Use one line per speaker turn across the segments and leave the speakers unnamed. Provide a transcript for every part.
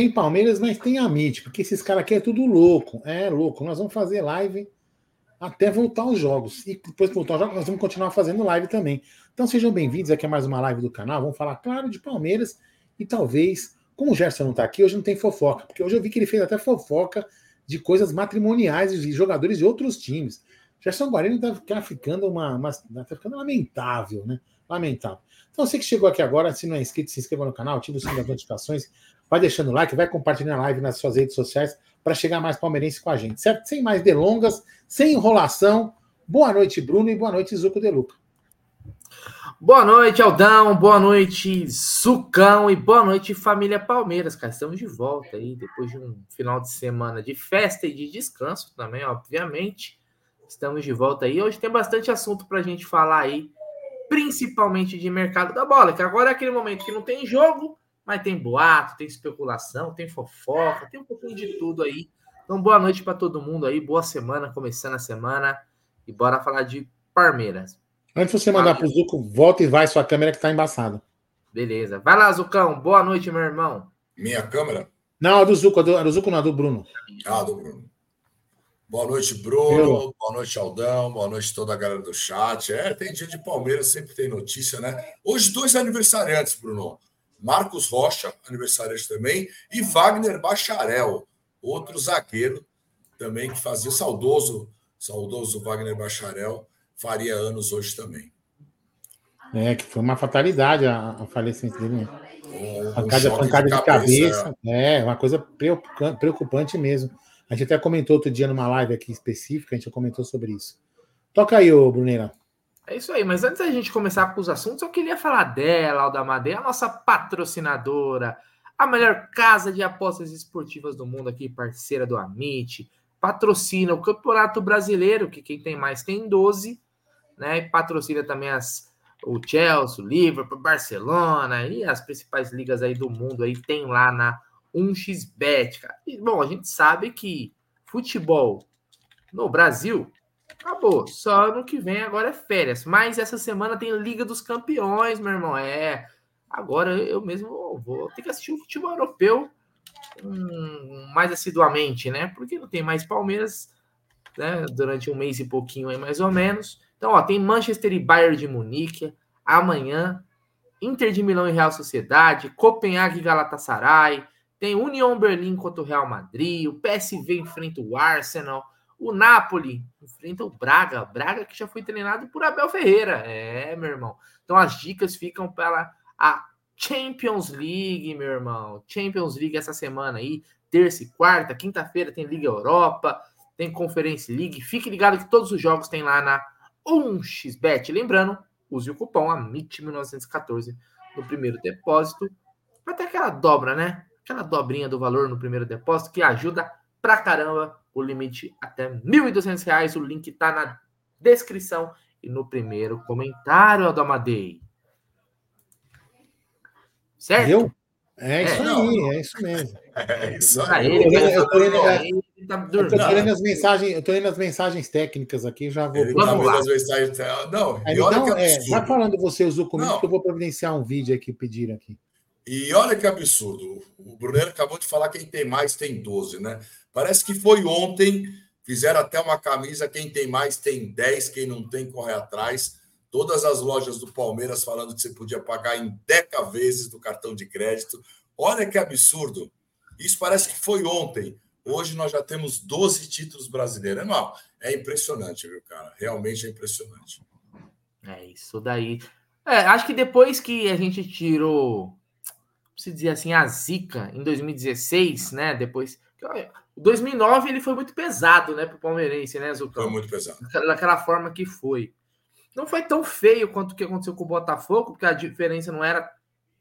tem Palmeiras, mas tem a MIT, porque esses caras aqui é tudo louco. É louco. Nós vamos fazer live até voltar os jogos. E depois que voltar os jogos, nós vamos continuar fazendo live também. Então sejam bem-vindos aqui a mais uma live do canal. Vamos falar, claro, de Palmeiras e talvez, como o Gerson não está aqui, hoje não tem fofoca, porque hoje eu vi que ele fez até fofoca de coisas matrimoniais de jogadores de outros times. Gerson Guarani está ficando uma, uma tá ficando lamentável, né? Lamentável. Então, você que chegou aqui agora, se não é inscrito, se inscreva no canal, ative o sininho das notificações, vai deixando o like, vai compartilhando a live nas suas redes sociais para chegar mais palmeirense com a gente, certo? Sem mais delongas, sem enrolação. Boa noite, Bruno, e boa noite, Zuco De Luca.
Boa noite, Aldão. Boa noite, Zucão. E boa noite, família Palmeiras, cara. Estamos de volta aí, depois de um final de semana de festa e de descanso também, obviamente. Estamos de volta aí. Hoje tem bastante assunto para a gente falar aí, principalmente de mercado da bola, que agora é aquele momento que não tem jogo, mas tem boato, tem especulação, tem fofoca, tem um pouquinho de tudo aí. Então, boa noite para todo mundo aí, boa semana, começando a semana. E bora falar de Palmeiras.
Antes de você mandar para o Zuco, volta e vai sua câmera que está embaçada.
Beleza. Vai lá, Zucão. Boa noite, meu irmão.
Minha câmera?
Não, a do Zuco, a do, a do Zuco não, a do Bruno.
Ah, do Bruno. Boa noite, Bruno. Boa noite, Aldão. Boa noite, toda a galera do chat. É, tem dia de Palmeiras, sempre tem notícia, né? Hoje, dois aniversariantes, Bruno. Marcos Rocha, aniversariante também, e Wagner Bacharel, outro zagueiro também que fazia saudoso, saudoso Wagner Bacharel, faria anos hoje também.
É, que foi uma fatalidade a, a falecimento dele. Um, pancada, um pancada de, cabeça. cabeça. É. é, uma coisa preocupante mesmo. A gente até comentou outro dia numa live aqui específica, a gente já comentou sobre isso. Toca aí, ô Bruneira.
É isso aí, mas antes da gente começar com os assuntos, eu queria falar dela, Alda Madeira, a nossa patrocinadora, a melhor casa de apostas esportivas do mundo aqui, parceira do Amit, patrocina o Campeonato Brasileiro, que quem tem mais tem 12, né? E patrocina também as, o Chelsea, o Liverpool, Barcelona e as principais ligas aí do mundo aí tem lá na 1xBet, cara. E, bom, a gente sabe que futebol no Brasil acabou. Só ano que vem agora é férias. Mas essa semana tem Liga dos Campeões, meu irmão. É. Agora eu mesmo vou ter que assistir o futebol europeu hum, mais assiduamente, né? Porque não tem mais Palmeiras né, durante um mês e pouquinho aí, mais ou menos. Então, ó, tem Manchester e Bayern de Munique amanhã, Inter de Milão e Real Sociedade, Copenhague e Galatasaray, tem União Berlim contra o Real Madrid, o PSV enfrenta o Arsenal, o Napoli enfrenta o Braga, Braga que já foi treinado por Abel Ferreira. É, meu irmão. Então as dicas ficam para a Champions League, meu irmão. Champions League essa semana aí, terça e quarta, quinta-feira tem Liga Europa, tem Conference League. Fique ligado que todos os jogos tem lá na 1xBet. Lembrando, use o cupom AMIT1914 no primeiro depósito. Ter aquela dobra, né? Aquela dobrinha do valor no primeiro depósito que ajuda pra caramba. O limite até R$ 1.200. O link tá na descrição e no primeiro comentário, Aldamadei.
Certo? Eu? É isso é, aí, é isso mesmo. É isso aí. Eu tô lendo as mensagens, eu tô lendo as mensagens técnicas aqui, já vou.
Vamos lá. As mensagens, não,
aí, então, é, vai falando você, usou comigo, que eu vou providenciar um vídeo aqui que pediram aqui.
E olha que absurdo. O Brunero acabou de falar quem tem mais tem 12, né? Parece que foi ontem. Fizeram até uma camisa. Quem tem mais tem 10, quem não tem, corre atrás. Todas as lojas do Palmeiras falando que você podia pagar em deca vezes do cartão de crédito. Olha que absurdo. Isso parece que foi ontem. Hoje nós já temos 12 títulos brasileiros. Não, é impressionante, viu, cara? Realmente é impressionante.
É isso daí. É, acho que depois que a gente tirou se dizer assim, a zica em 2016, né? Depois. 2009 ele foi muito pesado, né, para o palmeirense, né, Zucão?
Foi muito pesado.
Daquela forma que foi. Não foi tão feio quanto o que aconteceu com o Botafogo, porque a diferença não era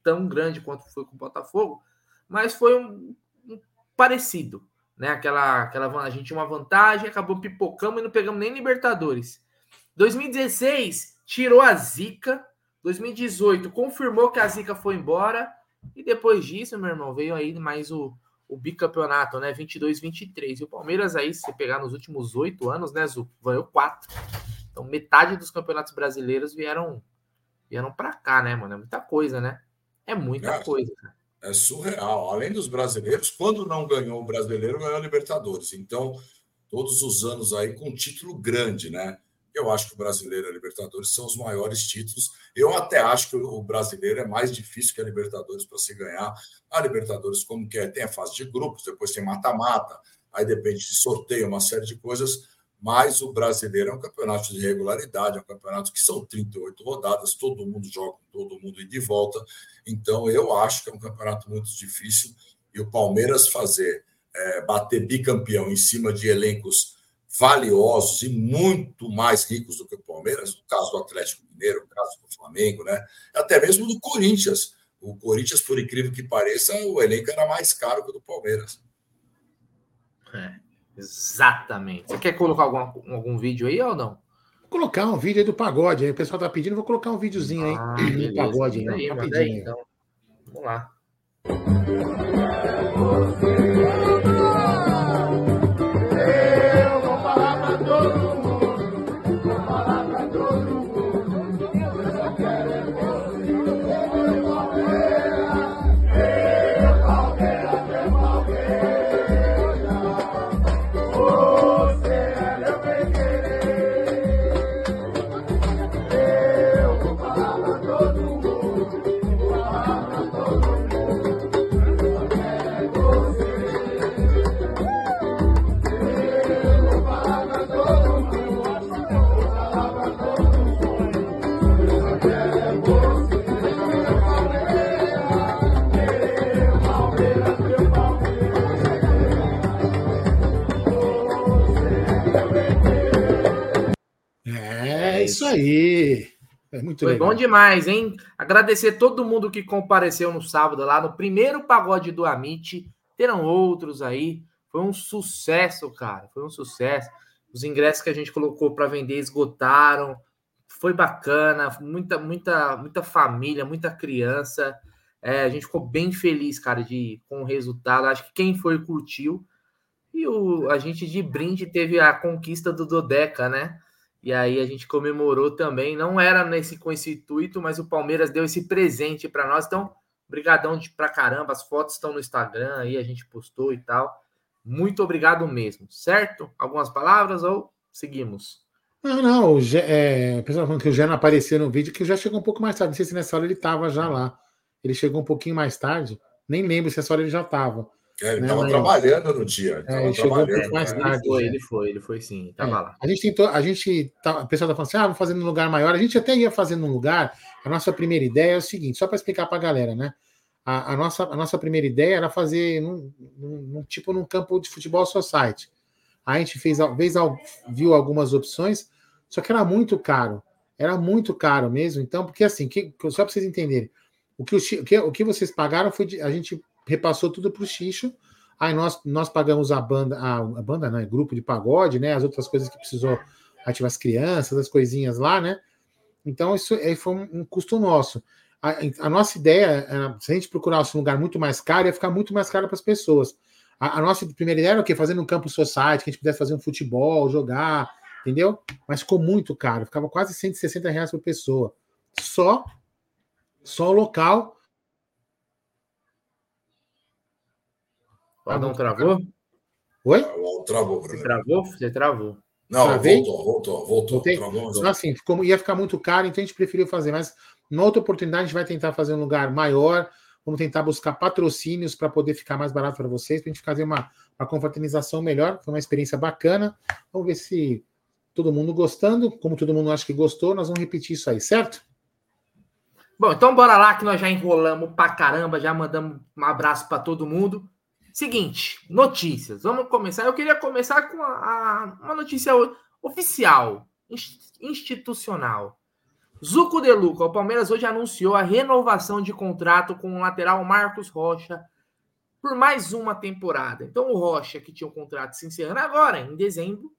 tão grande quanto foi com o Botafogo, mas foi um, um parecido, né? Aquela, aquela a gente tinha uma vantagem, acabou pipocando e não pegamos nem Libertadores. 2016 tirou a zica, 2018 confirmou que a zica foi embora e depois disso, meu irmão, veio aí mais o, o bicampeonato, né? 22, 23. E o Palmeiras aí, se pegar nos últimos oito anos, né, Zu, ganhou quatro. Então, metade dos campeonatos brasileiros vieram vieram para cá, né, mano? É muita coisa, né? É muita é. coisa.
É surreal. Além dos brasileiros, quando não ganhou o brasileiro, ganhou a Libertadores. Então, todos os anos aí com um título grande, né? Eu acho que o brasileiro e a Libertadores são os maiores títulos. Eu até acho que o brasileiro é mais difícil que a Libertadores para se ganhar. A Libertadores, como que é, tem a fase de grupos, depois tem mata-mata, aí depende de sorteio, uma série de coisas. Mas o brasileiro é um campeonato de regularidade, é um campeonato que são 38 rodadas, todo mundo joga, todo mundo ir de volta. Então, eu acho que é um campeonato muito difícil. E o Palmeiras fazer, é, bater bicampeão em cima de elencos valiosos e muito mais ricos do que o Palmeiras, no caso do Atlético Mineiro, no caso do Flamengo, né? Até mesmo do Corinthians. O Corinthians, por incrível que pareça, o elenco era mais caro que o do Palmeiras.
É, exatamente. Você quer colocar algum, algum vídeo aí ou não?
Vou colocar um vídeo aí do pagode. Aí o pessoal tá pedindo, vou colocar um videozinho aí ah, do pagode. Aí,
aí, aí, então. Vamos lá.
Muito
Foi legal. bom demais, hein? Agradecer todo mundo que compareceu no sábado lá no primeiro pagode do Amit. Terão outros aí. Foi um sucesso, cara. Foi um sucesso. Os ingressos que a gente colocou para vender esgotaram. Foi bacana. Muita, muita, muita família, muita criança. É, a gente ficou bem feliz, cara, de, com o resultado. Acho que quem foi curtiu. E o, a gente de brinde teve a conquista do Dodeca, né? E aí a gente comemorou também. Não era nesse com esse intuito, mas o Palmeiras deu esse presente para nós. Então, brigadão de pra caramba. As fotos estão no Instagram aí, a gente postou e tal. Muito obrigado mesmo, certo? Algumas palavras ou seguimos?
Não, não. O, é, pessoal falando que o Gé não apareceu no vídeo, que já chegou um pouco mais tarde. Não sei se nessa hora ele estava já lá. Ele chegou um pouquinho mais tarde. Nem lembro se essa hora ele já estava.
É, ele estava trabalhando no dia.
É, ele chegou um pouco mais né? tarde. Ele foi, ele foi, ele foi sim, estava é, lá.
A gente tentou, a gente, tá, o pessoal está falando assim, ah, vamos fazer num lugar maior. A gente até ia fazer num lugar. A nossa primeira ideia é o seguinte, só para explicar para a galera, né? A, a, nossa, a nossa primeira ideia era fazer num, num, num, tipo num campo de futebol society. A gente fez, vez, viu algumas opções, só que era muito caro. Era muito caro mesmo. Então, porque assim, que, só para vocês entenderem, o que, o, que, o que vocês pagaram foi de, a gente repassou tudo para o Xixo. Aí nós, nós pagamos a banda, a, a banda, né? Grupo de pagode, né? As outras coisas que precisou ativar as crianças, as coisinhas lá, né? Então, isso aí foi um, um custo nosso. A, a, nossa ideia, se a gente procurasse um lugar muito mais caro, ia ficar muito mais caro para as pessoas. A, a, nossa primeira ideia era o quê? Fazer um campo society, que a gente pudesse fazer um futebol, jogar, entendeu? Mas ficou muito caro, ficava quase 160 reais por pessoa. Só, só o local
O Adão travou?
Oi?
Travou,
Você travou? Você travou.
Não, Travei? voltou, voltou, voltou.
Travou, então, assim, ficou, ia ficar muito caro, então a gente preferiu fazer. Mas na outra oportunidade a gente vai tentar fazer um lugar maior. Vamos tentar buscar patrocínios para poder ficar mais barato para vocês, para a gente fazer uma, uma confraternização melhor. Foi uma experiência bacana. Vamos ver se todo mundo gostando. Como todo mundo acha que gostou, nós vamos repetir isso aí, certo?
Bom, então bora lá que nós já enrolamos pra caramba, já mandamos um abraço para todo mundo. Seguinte, notícias. Vamos começar. Eu queria começar com a, a, uma notícia oficial, institucional. Zuco de Luca, o Palmeiras hoje anunciou a renovação de contrato com o lateral Marcos Rocha por mais uma temporada. Então, o Rocha, que tinha um contrato se encerrando agora, em dezembro,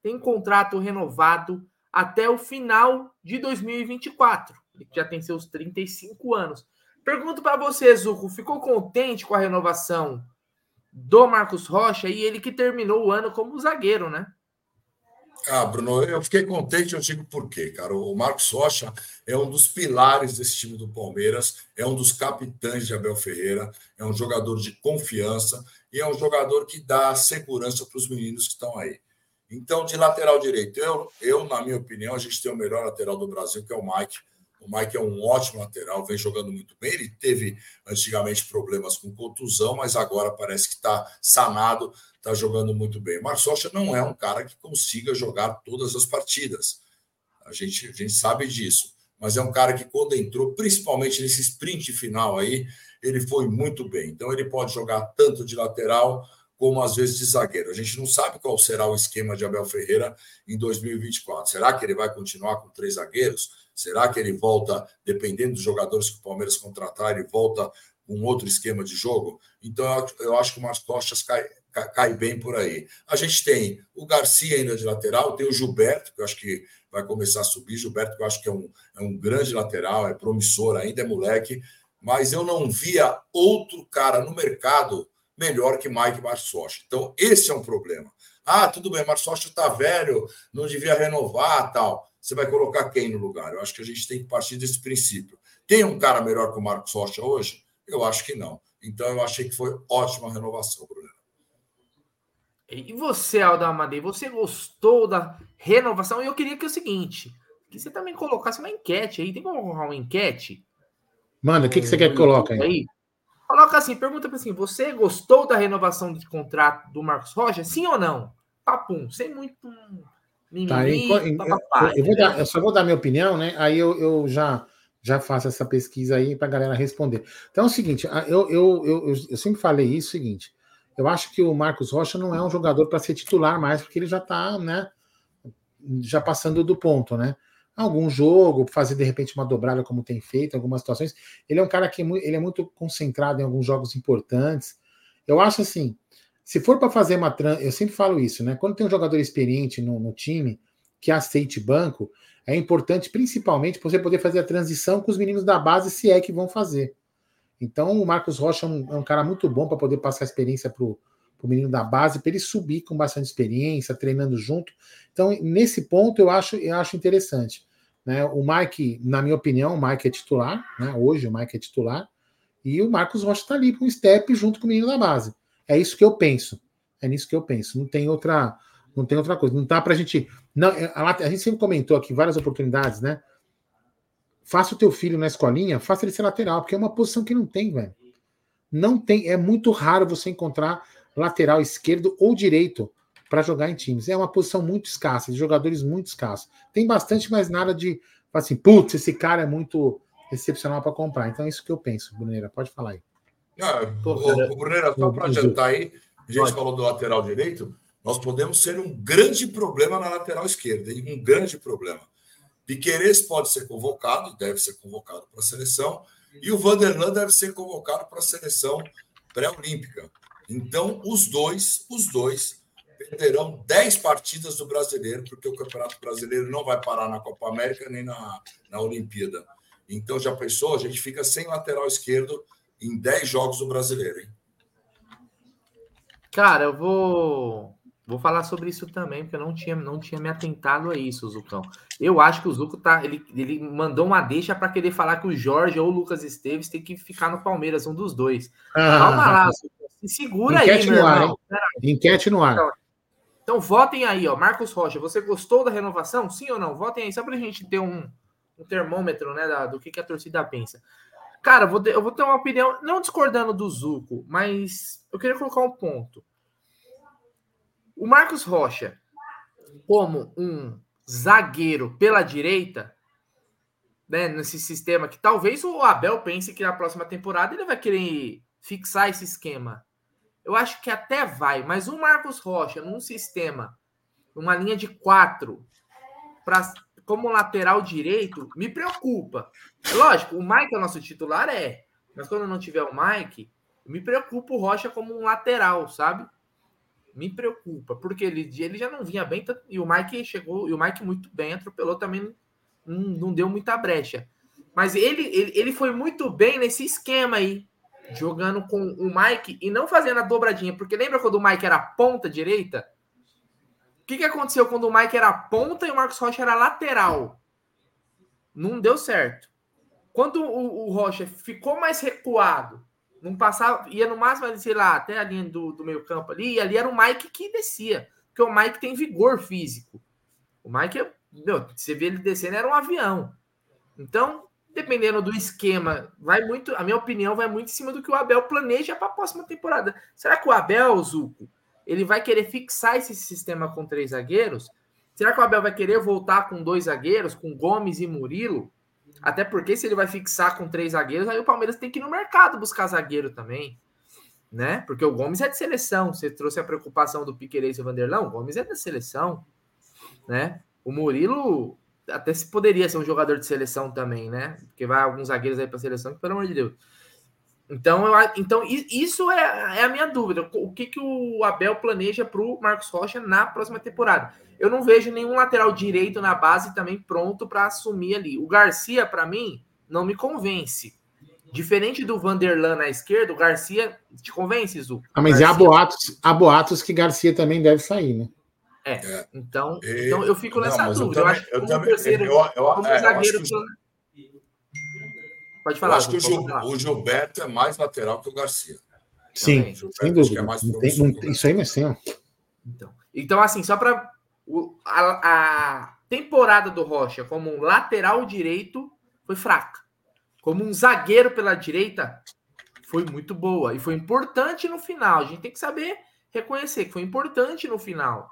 tem contrato renovado até o final de 2024. Ele já tem seus 35 anos. Pergunto para você, Zuco, ficou contente com a renovação do Marcos Rocha e ele que terminou o ano como zagueiro, né?
Ah, Bruno, eu fiquei contente, eu digo por quê, cara. O Marcos Rocha é um dos pilares desse time do Palmeiras, é um dos capitães de Abel Ferreira, é um jogador de confiança e é um jogador que dá segurança para os meninos que estão aí. Então, de lateral direito, eu, eu, na minha opinião, a gente tem o melhor lateral do Brasil, que é o Mike. O Mike é um ótimo lateral, vem jogando muito bem. Ele teve antigamente problemas com contusão, mas agora parece que está sanado, está jogando muito bem. O Marcos Rocha não é um cara que consiga jogar todas as partidas. A gente, a gente sabe disso. Mas é um cara que, quando entrou, principalmente nesse sprint final aí, ele foi muito bem. Então, ele pode jogar tanto de lateral como às vezes de zagueiro. A gente não sabe qual será o esquema de Abel Ferreira em 2024. Será que ele vai continuar com três zagueiros? Será que ele volta, dependendo dos jogadores que o Palmeiras contratar, ele volta com outro esquema de jogo? Então, eu acho que o Marcos cai, cai bem por aí. A gente tem o Garcia ainda de lateral, tem o Gilberto, que eu acho que vai começar a subir. Gilberto, que eu acho que é um, é um grande lateral, é promissor, ainda é moleque, mas eu não via outro cara no mercado melhor que Mike Marçocha. Então, esse é um problema. Ah, tudo bem, Marçocha está velho, não devia renovar tal você vai colocar quem no lugar? Eu acho que a gente tem que partir desse princípio. Tem um cara melhor que o Marcos Rocha hoje? Eu acho que não. Então eu achei que foi ótima renovação, Bruno.
E você, Aldo Amadei, você gostou da renovação? E eu queria que é o seguinte, que você também colocasse uma enquete aí. Tem como colocar uma enquete?
Mano, o que, que você quer que coloque aí? aí?
Coloca assim, pergunta para assim, você gostou da renovação de contrato do Marcos Rocha? Sim ou não? Papum, sem muito
Tá, em, em, eu, dar, eu só vou dar minha opinião, né? Aí eu, eu já, já faço essa pesquisa aí para a galera responder. Então é o seguinte, eu, eu, eu, eu sempre falei isso, é o seguinte, eu acho que o Marcos Rocha não é um jogador para ser titular mais, porque ele já está, né? Já passando do ponto, né? Algum jogo, fazer de repente uma dobrada como tem feito, algumas situações. Ele é um cara que é ele é muito concentrado em alguns jogos importantes. Eu acho assim, se for para fazer uma eu sempre falo isso, né? Quando tem um jogador experiente no, no time que aceite banco, é importante principalmente você poder fazer a transição com os meninos da base, se é que vão fazer. Então, o Marcos Rocha é um, é um cara muito bom para poder passar a experiência para o menino da base, para ele subir com bastante experiência, treinando junto. Então, nesse ponto, eu acho, eu acho interessante. Né? O Mike, na minha opinião, o Mike é titular, né? hoje o Mike é titular, e o Marcos Rocha está ali com um step junto com o menino da base. É isso que eu penso. É nisso que eu penso. Não tem outra, não tem outra coisa. Não dá para a gente. Não, é, a, a, gente sempre comentou aqui várias oportunidades, né? Faça o teu filho na escolinha, faça ele ser lateral, porque é uma posição que não tem, velho. Não tem. É muito raro você encontrar lateral esquerdo ou direito para jogar em times. É uma posição muito escassa, de jogadores muito escassos. Tem bastante, mas nada de assim, putz, esse cara é muito excepcional para comprar. Então é isso que eu penso, Bruneira. Pode falar aí.
Ah, o, o Bruneira, só para adiantar aí, a gente falou do lateral direito, nós podemos ser um grande problema na lateral esquerda, um grande problema. Piqueires pode ser convocado, deve ser convocado para a seleção, e o Vanderlan deve ser convocado para a seleção pré-olímpica. Então, os dois, os dois perderão 10 partidas do brasileiro, porque o Campeonato Brasileiro não vai parar na Copa América nem na, na Olimpíada. Então, já pensou? A gente fica sem lateral esquerdo em 10 jogos do brasileiro, hein?
Cara, eu vou vou falar sobre isso também, porque eu não tinha, não tinha me atentado a isso, Zucão. Eu acho que o Zuco tá, ele, ele mandou uma deixa para querer falar que o Jorge ou o Lucas Esteves tem que ficar no Palmeiras, um dos dois. Ah, Calma lá, Zucão. Se segura
Enquete aí, meu ar, irmão. Enquete no ar.
Então, então, votem aí, ó. Marcos Rocha, você gostou da renovação? Sim ou não? Votem aí, só para a gente ter um, um termômetro, né, da, do que, que a torcida pensa. Cara, vou eu vou ter uma opinião, não discordando do Zuco, mas eu queria colocar um ponto. O Marcos Rocha, como um zagueiro pela direita, né, nesse sistema que talvez o Abel pense que na próxima temporada ele vai querer fixar esse esquema. Eu acho que até vai, mas o Marcos Rocha num sistema, numa linha de quatro, para como lateral direito, me preocupa. Lógico, o Mike é nosso titular, é. Mas quando não tiver o Mike, me preocupa o Rocha como um lateral, sabe? Me preocupa, porque ele, ele já não vinha bem, e o Mike chegou, e o Mike muito bem, atropelou também, não, não deu muita brecha. Mas ele, ele, ele foi muito bem nesse esquema aí, jogando com o Mike e não fazendo a dobradinha, porque lembra quando o Mike era ponta direita? O que, que aconteceu quando o Mike era ponta e o Marcos Rocha era lateral? Não deu certo. Quando o, o Rocha ficou mais recuado, não passava, ia no máximo, sei lá, até a linha do, do meio campo ali, e ali era o Mike que descia, porque o Mike tem vigor físico. O Mike, meu, você vê ele descendo, era um avião. Então, dependendo do esquema, vai muito, a minha opinião vai muito em cima do que o Abel planeja para a próxima temporada. Será que o Abel, Zuco, ele vai querer fixar esse sistema com três zagueiros? Será que o Abel vai querer voltar com dois zagueiros, com Gomes e Murilo? Até porque se ele vai fixar com três zagueiros, aí o Palmeiras tem que ir no mercado buscar zagueiro também. Né? Porque o Gomes é de seleção. Você trouxe a preocupação do Piqueires e o Vanderlão, o Gomes é da seleção. Né? O Murilo até se poderia ser um jogador de seleção também, né? Porque vai alguns zagueiros aí para seleção, pelo amor de Deus. Então, eu, então isso é, é, a minha dúvida. O que, que o Abel planeja para o Marcos Rocha na próxima temporada? Eu não vejo nenhum lateral direito na base também pronto para assumir ali. O Garcia, para mim, não me convence. Diferente do Vanderlan na esquerda, o Garcia te convence, Zu?
Ah, mas
Garcia...
há boatos, há boatos que Garcia também deve sair, né?
É, é. Então, e... então eu fico nessa
não,
dúvida.
Eu, também, eu, eu terceiro, eu, eu, como é, zagueiro. Pode falar. Eu acho que o, Gil, o, Gilberto é mais lateral que o Garcia.
Sim, sem dúvida. É mais não tem, não, isso aí não é assim, ó.
Então, então assim, só para a, a temporada do Rocha como um lateral direito foi fraca. Como um zagueiro pela direita foi muito boa e foi importante no final. A gente tem que saber reconhecer que foi importante no final,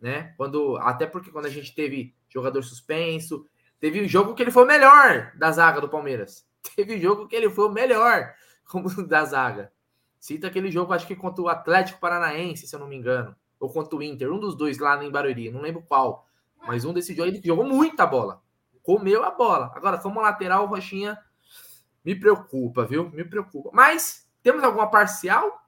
né? Quando até porque quando a gente teve jogador suspenso, teve um jogo que ele foi o melhor da zaga do Palmeiras. Teve jogo que ele foi o melhor como da zaga. Cita aquele jogo, acho que contra o Atlético Paranaense, se eu não me engano, ou contra o Inter, um dos dois lá em Barueri, não lembro qual. Mas um desses jogos ele jogou muita bola. Comeu a bola. Agora, como lateral, o Rochinha me preocupa, viu? Me preocupa. Mas temos alguma parcial?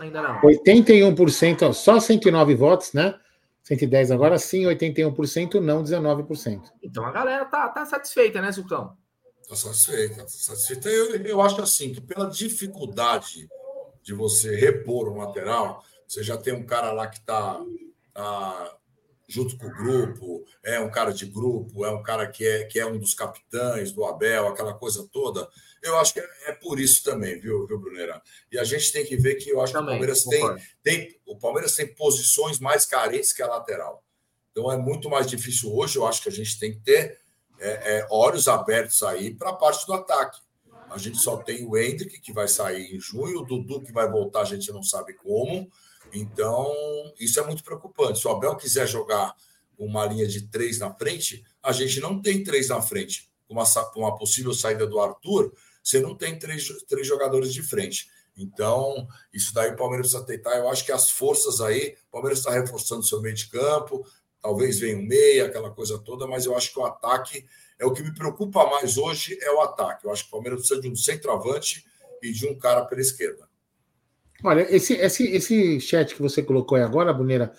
Ainda não.
81%, só 109 votos, né? 110 agora sim, 81% não, 19%.
Então a galera tá, tá satisfeita, né, Sucão?
Tá satisfeita, tá satisfeita. Eu, eu acho assim, que pela dificuldade de você repor um lateral, você já tem um cara lá que está tá junto com o grupo, é um cara de grupo, é um cara que é, que é um dos capitães do Abel, aquela coisa toda. Eu acho que é, é por isso também, viu, viu, Brunera? E a gente tem que ver que eu acho também, que o Palmeiras tem, tem, o Palmeiras tem posições mais carentes que a lateral. Então é muito mais difícil hoje. Eu acho que a gente tem que ter é, é, olhos abertos aí para a parte do ataque. A gente só tem o Hendrick, que vai sair em junho, o Dudu, que vai voltar, a gente não sabe como. Então, isso é muito preocupante. Se o Abel quiser jogar uma linha de três na frente, a gente não tem três na frente. Uma, uma possível saída do Arthur, você não tem três, três jogadores de frente. Então, isso daí o Palmeiras precisa tentar. Eu acho que as forças aí, o Palmeiras está reforçando seu meio de campo, talvez venha um meia, aquela coisa toda, mas eu acho que o ataque é o que me preocupa mais hoje é o ataque. Eu acho que o Palmeiras precisa de um centroavante e de um cara pela esquerda.
Olha, esse, esse, esse chat que você colocou aí agora, Buneira,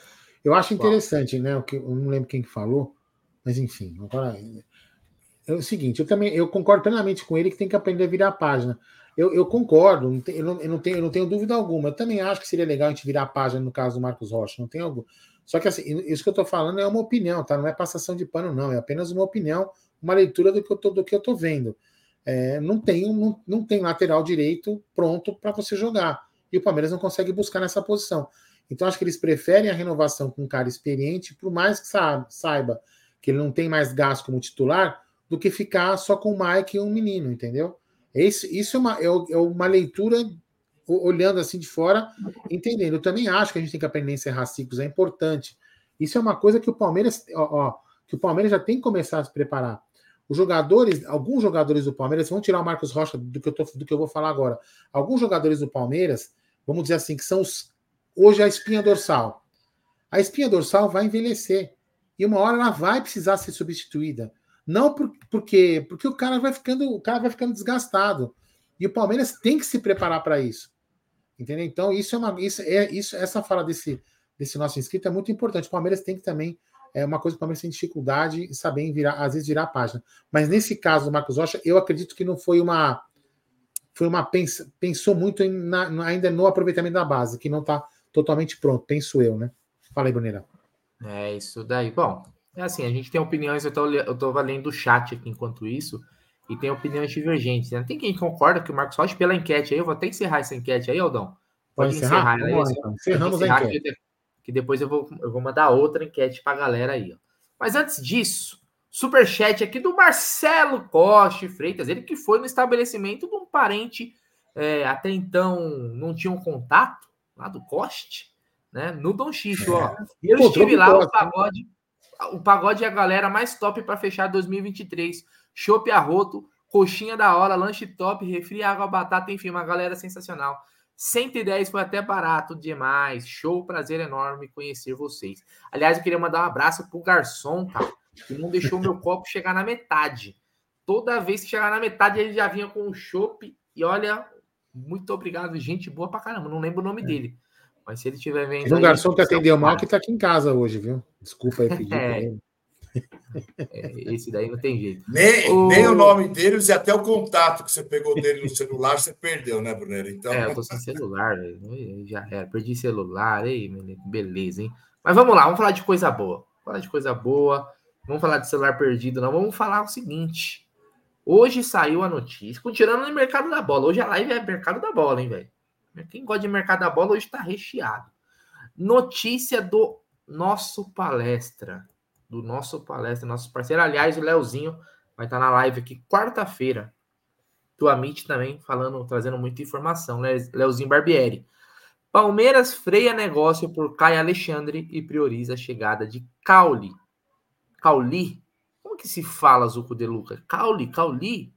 eu acho interessante, né? O que, eu não lembro quem falou, mas enfim, agora é o seguinte, eu também eu concordo plenamente com ele que tem que aprender a virar a página. Eu, eu concordo, não tem, eu, não, eu, não tenho, eu não tenho dúvida alguma. Eu também acho que seria legal a gente virar a página no caso do Marcos Rocha, não tem algo. Só que assim, isso que eu estou falando é uma opinião, tá? Não é passação de pano, não. É apenas uma opinião, uma leitura do que eu tô, do que eu tô vendo. É, não tem não, não tem lateral direito pronto para você jogar e o Palmeiras não consegue buscar nessa posição. Então, acho que eles preferem a renovação com um cara experiente, por mais que saiba que ele não tem mais gasto como titular, do que ficar só com o Mike e um menino, entendeu? Isso, isso é, uma, é, é uma leitura olhando assim de fora, entendendo. Eu também acho que a gente tem que aprender a encerrar ciclos, é importante. Isso é uma coisa que o Palmeiras, ó, ó, que o Palmeiras já tem que começar a se preparar. Os jogadores, alguns jogadores do Palmeiras, vão tirar o Marcos Rocha do que eu, tô, do que eu vou falar agora. Alguns jogadores do Palmeiras vamos dizer assim, que são os, hoje a espinha dorsal. A espinha dorsal vai envelhecer e uma hora ela vai precisar ser substituída. Não por, porque porque o cara vai ficando o cara vai ficando desgastado e o Palmeiras tem que se preparar para isso. Entendeu? Então isso é uma isso é isso essa fala desse desse nosso inscrito é muito importante. O Palmeiras tem que também é uma coisa que o Palmeiras tem dificuldade em saber virar, às vezes virar a página. Mas nesse caso do Marcos Rocha, eu acredito que não foi uma foi uma pensou muito em, na, ainda no aproveitamento da base, que não está totalmente pronto, penso eu, né? Fala aí, Bruneira.
É isso daí. Bom, é assim, a gente tem opiniões, eu tô, eu tô lendo o chat aqui enquanto isso, e tem opiniões divergentes. Né? Tem quem concorda que o Marcos Rocha, pela enquete aí, eu vou até encerrar essa enquete aí, Aldão.
Pode, Pode encerrar? encerrar aí, então. Encerramos
encerrar, a enquete. Que, depois eu vou, eu vou mandar outra enquete pra galera aí. Ó. Mas antes disso, superchat aqui do Marcelo Costa Freitas, ele que foi no estabelecimento de um parente, é, até então não tinha um contato, lá do Coste, né? No Dom Xixo, é. ó. E eu estive lá, o pagode, o pagode é a galera mais top para fechar 2023. Chopp arroto, coxinha da hora, lanche top, refri, água, batata, enfim, uma galera sensacional. 110 foi até barato demais. Show, prazer enorme conhecer vocês. Aliás, eu queria mandar um abraço pro garçom, cara que não deixou meu copo chegar na metade. Toda vez que chegar na metade, ele já vinha com o chopp. E olha, muito obrigado, gente boa pra caramba. Não lembro o nome é. dele. Mas se ele estiver vendo.
Um garçom que atendeu mal que tá aqui em casa hoje, viu? Desculpa aí pedir
é. É, esse daí não tem jeito.
Nem o... nem o nome deles e até o contato que você pegou dele no celular, você perdeu, né, Brunero?
Então... É, eu tô sem celular, já era. Perdi celular, aí, beleza, hein? Mas vamos lá, vamos falar de coisa boa. Vamos falar de coisa boa. Vamos falar de celular perdido, não. Vamos falar o seguinte. Hoje saiu a notícia, continuando no mercado da bola. Hoje a live é mercado da bola, hein, velho? Quem gosta de mercado da bola hoje tá recheado. Notícia do nosso palestra. Do nosso palestra, nosso parceiro. Aliás, o Leozinho vai estar tá na live aqui quarta-feira. Do Amit também, falando, trazendo muita informação. Leozinho Barbieri. Palmeiras freia negócio por Caio Alexandre e prioriza a chegada de Caule. Cauli. Como que se fala, Zuco de Luca? Cauli, Cauli?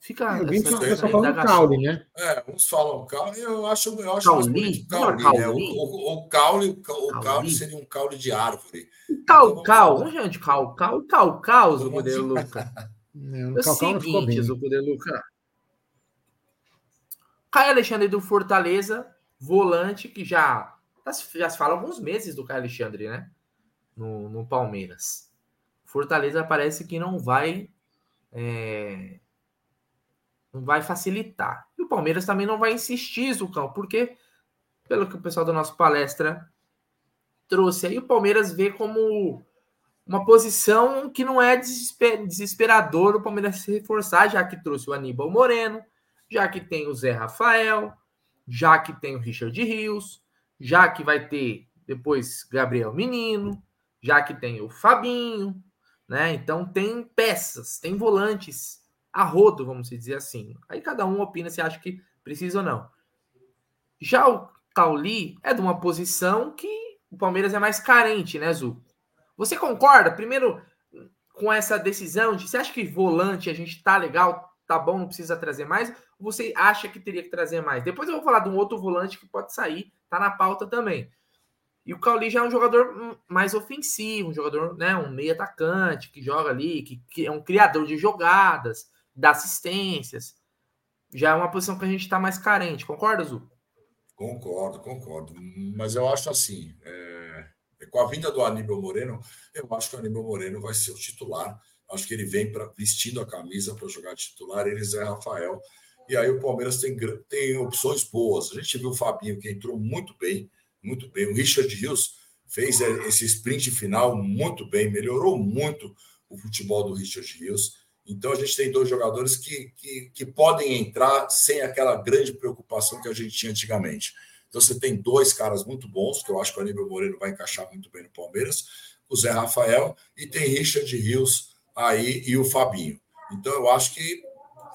Fica.
Eu vi que o pessoal falando Cauli, né?
É, uns falam Cauli, eu acho, eu acho Cauli, Cauli, né? O, o, o, caule, o caule seria um caule de árvore.
Cal, cal, onde é onde cal? Cal, cal, cal, Zuco de Luca. É o seguinte, Zuco de Luca. Caio Alexandre do Fortaleza, volante que já já se fala alguns meses do Caio Alexandre, né? no, no Palmeiras. Fortaleza parece que não vai é, não vai facilitar. E o Palmeiras também não vai insistir, Zucão, porque pelo que o pessoal da nossa palestra trouxe aí, o Palmeiras vê como uma posição que não é desesper desesperador o Palmeiras se reforçar, já que trouxe o Aníbal Moreno, já que tem o Zé Rafael, já que tem o Richard Rios, já que vai ter depois Gabriel Menino, já que tem o Fabinho, né? Então tem peças, tem volantes a rodo, vamos dizer assim. Aí cada um opina se acha que precisa ou não. Já o Cauli é de uma posição que o Palmeiras é mais carente, né, Zu? Você concorda? Primeiro, com essa decisão de você acha que volante a gente tá legal, tá bom, não precisa trazer mais? Ou você acha que teria que trazer mais? Depois eu vou falar de um outro volante que pode sair, tá na pauta também. E o Cauli já é um jogador mais ofensivo, um jogador, né, um meio atacante, que joga ali, que, que é um criador de jogadas, dá assistências. Já é uma posição que a gente está mais carente, concorda, Zu?
Concordo, concordo. Mas eu acho assim, é... com a vinda do Aníbal Moreno, eu acho que o Aníbal Moreno vai ser o titular. Acho que ele vem pra, vestindo a camisa para jogar titular, ele é Rafael. E aí o Palmeiras tem, tem opções boas. A gente viu o Fabinho, que entrou muito bem muito bem. O Richard Rios fez esse sprint final muito bem, melhorou muito o futebol do Richard Rios. Então a gente tem dois jogadores que, que, que, podem entrar sem aquela grande preocupação que a gente tinha antigamente. Então você tem dois caras muito bons, que eu acho que o Aníbal Moreno vai encaixar muito bem no Palmeiras, o Zé Rafael, e tem Richard Rios aí e o Fabinho. Então eu acho que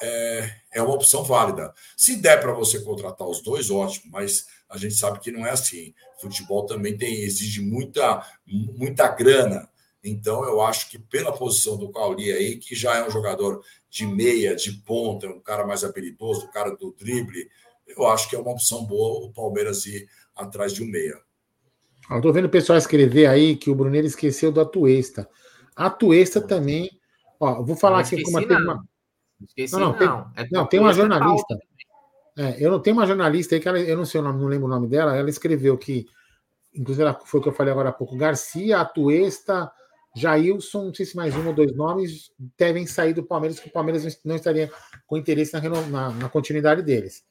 é, é uma opção válida. Se der para você contratar os dois, ótimo, mas a gente sabe que não é assim. Futebol também tem exige muita, muita grana. Então, eu acho que pela posição do Cauli aí, que já é um jogador de meia, de ponta, um cara mais habilidoso, um cara do drible, eu acho que é uma opção boa o Palmeiras ir atrás de um meia.
Eu tô vendo o pessoal escrever aí que o Brunello esqueceu do Atuesta. A Atuesta também. Ó, vou falar aqui como uma. Não, esqueci, não, não, tem, não. É não tem uma jornalista. É, eu não tenho uma jornalista aí que ela, eu não sei o nome, não lembro o nome dela. Ela escreveu que, inclusive, ela, foi o que eu falei agora há pouco: Garcia, Atuesta, Jailson, não sei se mais um ou dois nomes, devem sair do Palmeiras, que o Palmeiras não estaria com interesse na, na, na continuidade deles.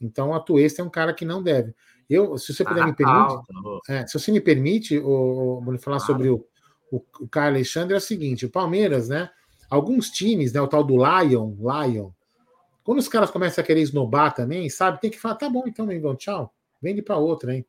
Então, a Atuesta é um cara que não deve. Eu, se você puder ah, me permitir, é, se você me permite, o, vou falar sobre o, o, o Caio Alexandre, é o seguinte: o Palmeiras, né? Alguns times, né? O tal do Lion, Lion, quando os caras começam a querer esnobar também, sabe? Tem que falar, tá bom, então, Mengão, tchau. Vende para outro, hein?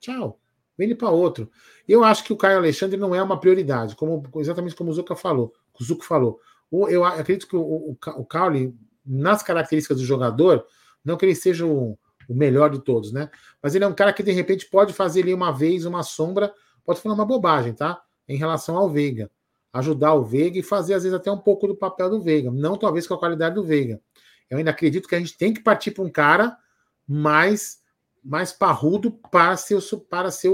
Tchau. Vende para outro. Eu acho que o Caio Alexandre não é uma prioridade, como exatamente como o Zuca falou. O Zuco falou. Eu acredito que o, o, o Caule, nas características do jogador, não que ele seja o, o melhor de todos, né? Mas ele é um cara que de repente pode fazer ali uma vez uma sombra, pode falar uma bobagem, tá? Em relação ao Veiga. Ajudar o Veiga e fazer, às vezes, até um pouco do papel do Veiga. Não talvez com a qualidade do Veiga. Eu ainda acredito que a gente tem que partir para um cara mais, mais parrudo para ser, para ser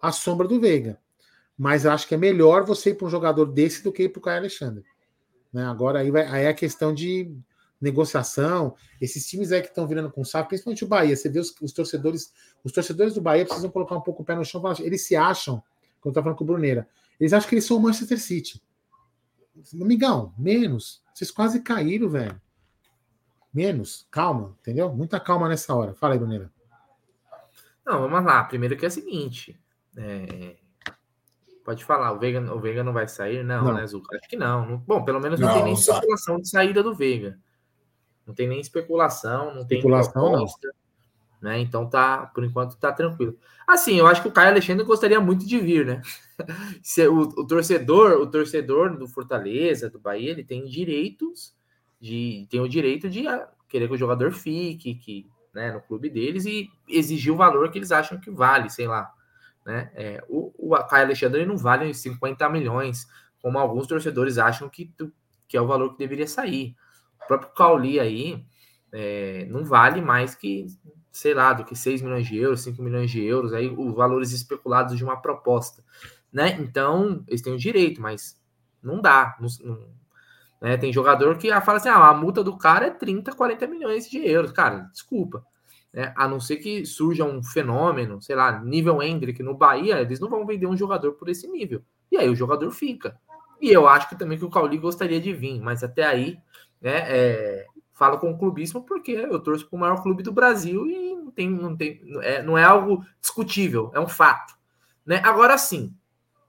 a sombra do Veiga. Mas acho que é melhor você ir para um jogador desse do que ir para o Caio Alexandre. Né? Agora aí, vai, aí é a questão de negociação. Esses times aí que estão virando com saco, principalmente o Bahia. Você vê os, os, torcedores, os torcedores do Bahia precisam colocar um pouco o pé no chão. Eles se acham, como eu falando com o Bruneira, eles acham que eles são o Manchester City. Amigão, menos. Vocês quase caíram, velho. Menos. Calma, entendeu? Muita calma nessa hora. Fala aí, Bruneira.
Não, vamos lá. Primeiro que é o seguinte. É... Pode falar, o Veiga, o Veiga não vai sair? Não, não. né, Zuca? Acho que não. Bom, pelo menos não, não tem nem especulação de saída do Veiga. Não tem nem especulação, não tem
especulação, proposta,
não. né? Então tá, por enquanto tá tranquilo. Assim, eu acho que o Caio Alexandre gostaria muito de vir, né? Se, o, o, torcedor, o torcedor do Fortaleza, do Bahia, ele tem direitos de tem o direito de ah, querer que o jogador fique, que, né, no clube deles e exigir o valor que eles acham que vale, sei lá. Né? É, o, o Caio Alexandre não vale 50 milhões, como alguns torcedores acham que, que é o valor que deveria sair. O próprio Cauli aí é, não vale mais que, sei lá, do que 6 milhões de euros, 5 milhões de euros, aí os valores especulados de uma proposta. Né? Então, eles têm o direito, mas não dá. Não, não, né? Tem jogador que fala assim: ah, a multa do cara é 30, 40 milhões de euros. Cara, desculpa. Né? A não ser que surja um fenômeno, sei lá, nível Hendrick no Bahia, eles não vão vender um jogador por esse nível. E aí o jogador fica. E eu acho que também que o Cauli gostaria de vir, mas até aí, né, é, falo com o clubismo porque eu torço para o maior clube do Brasil e não tem, não tem, é, não é algo discutível, é um fato. Né? Agora sim,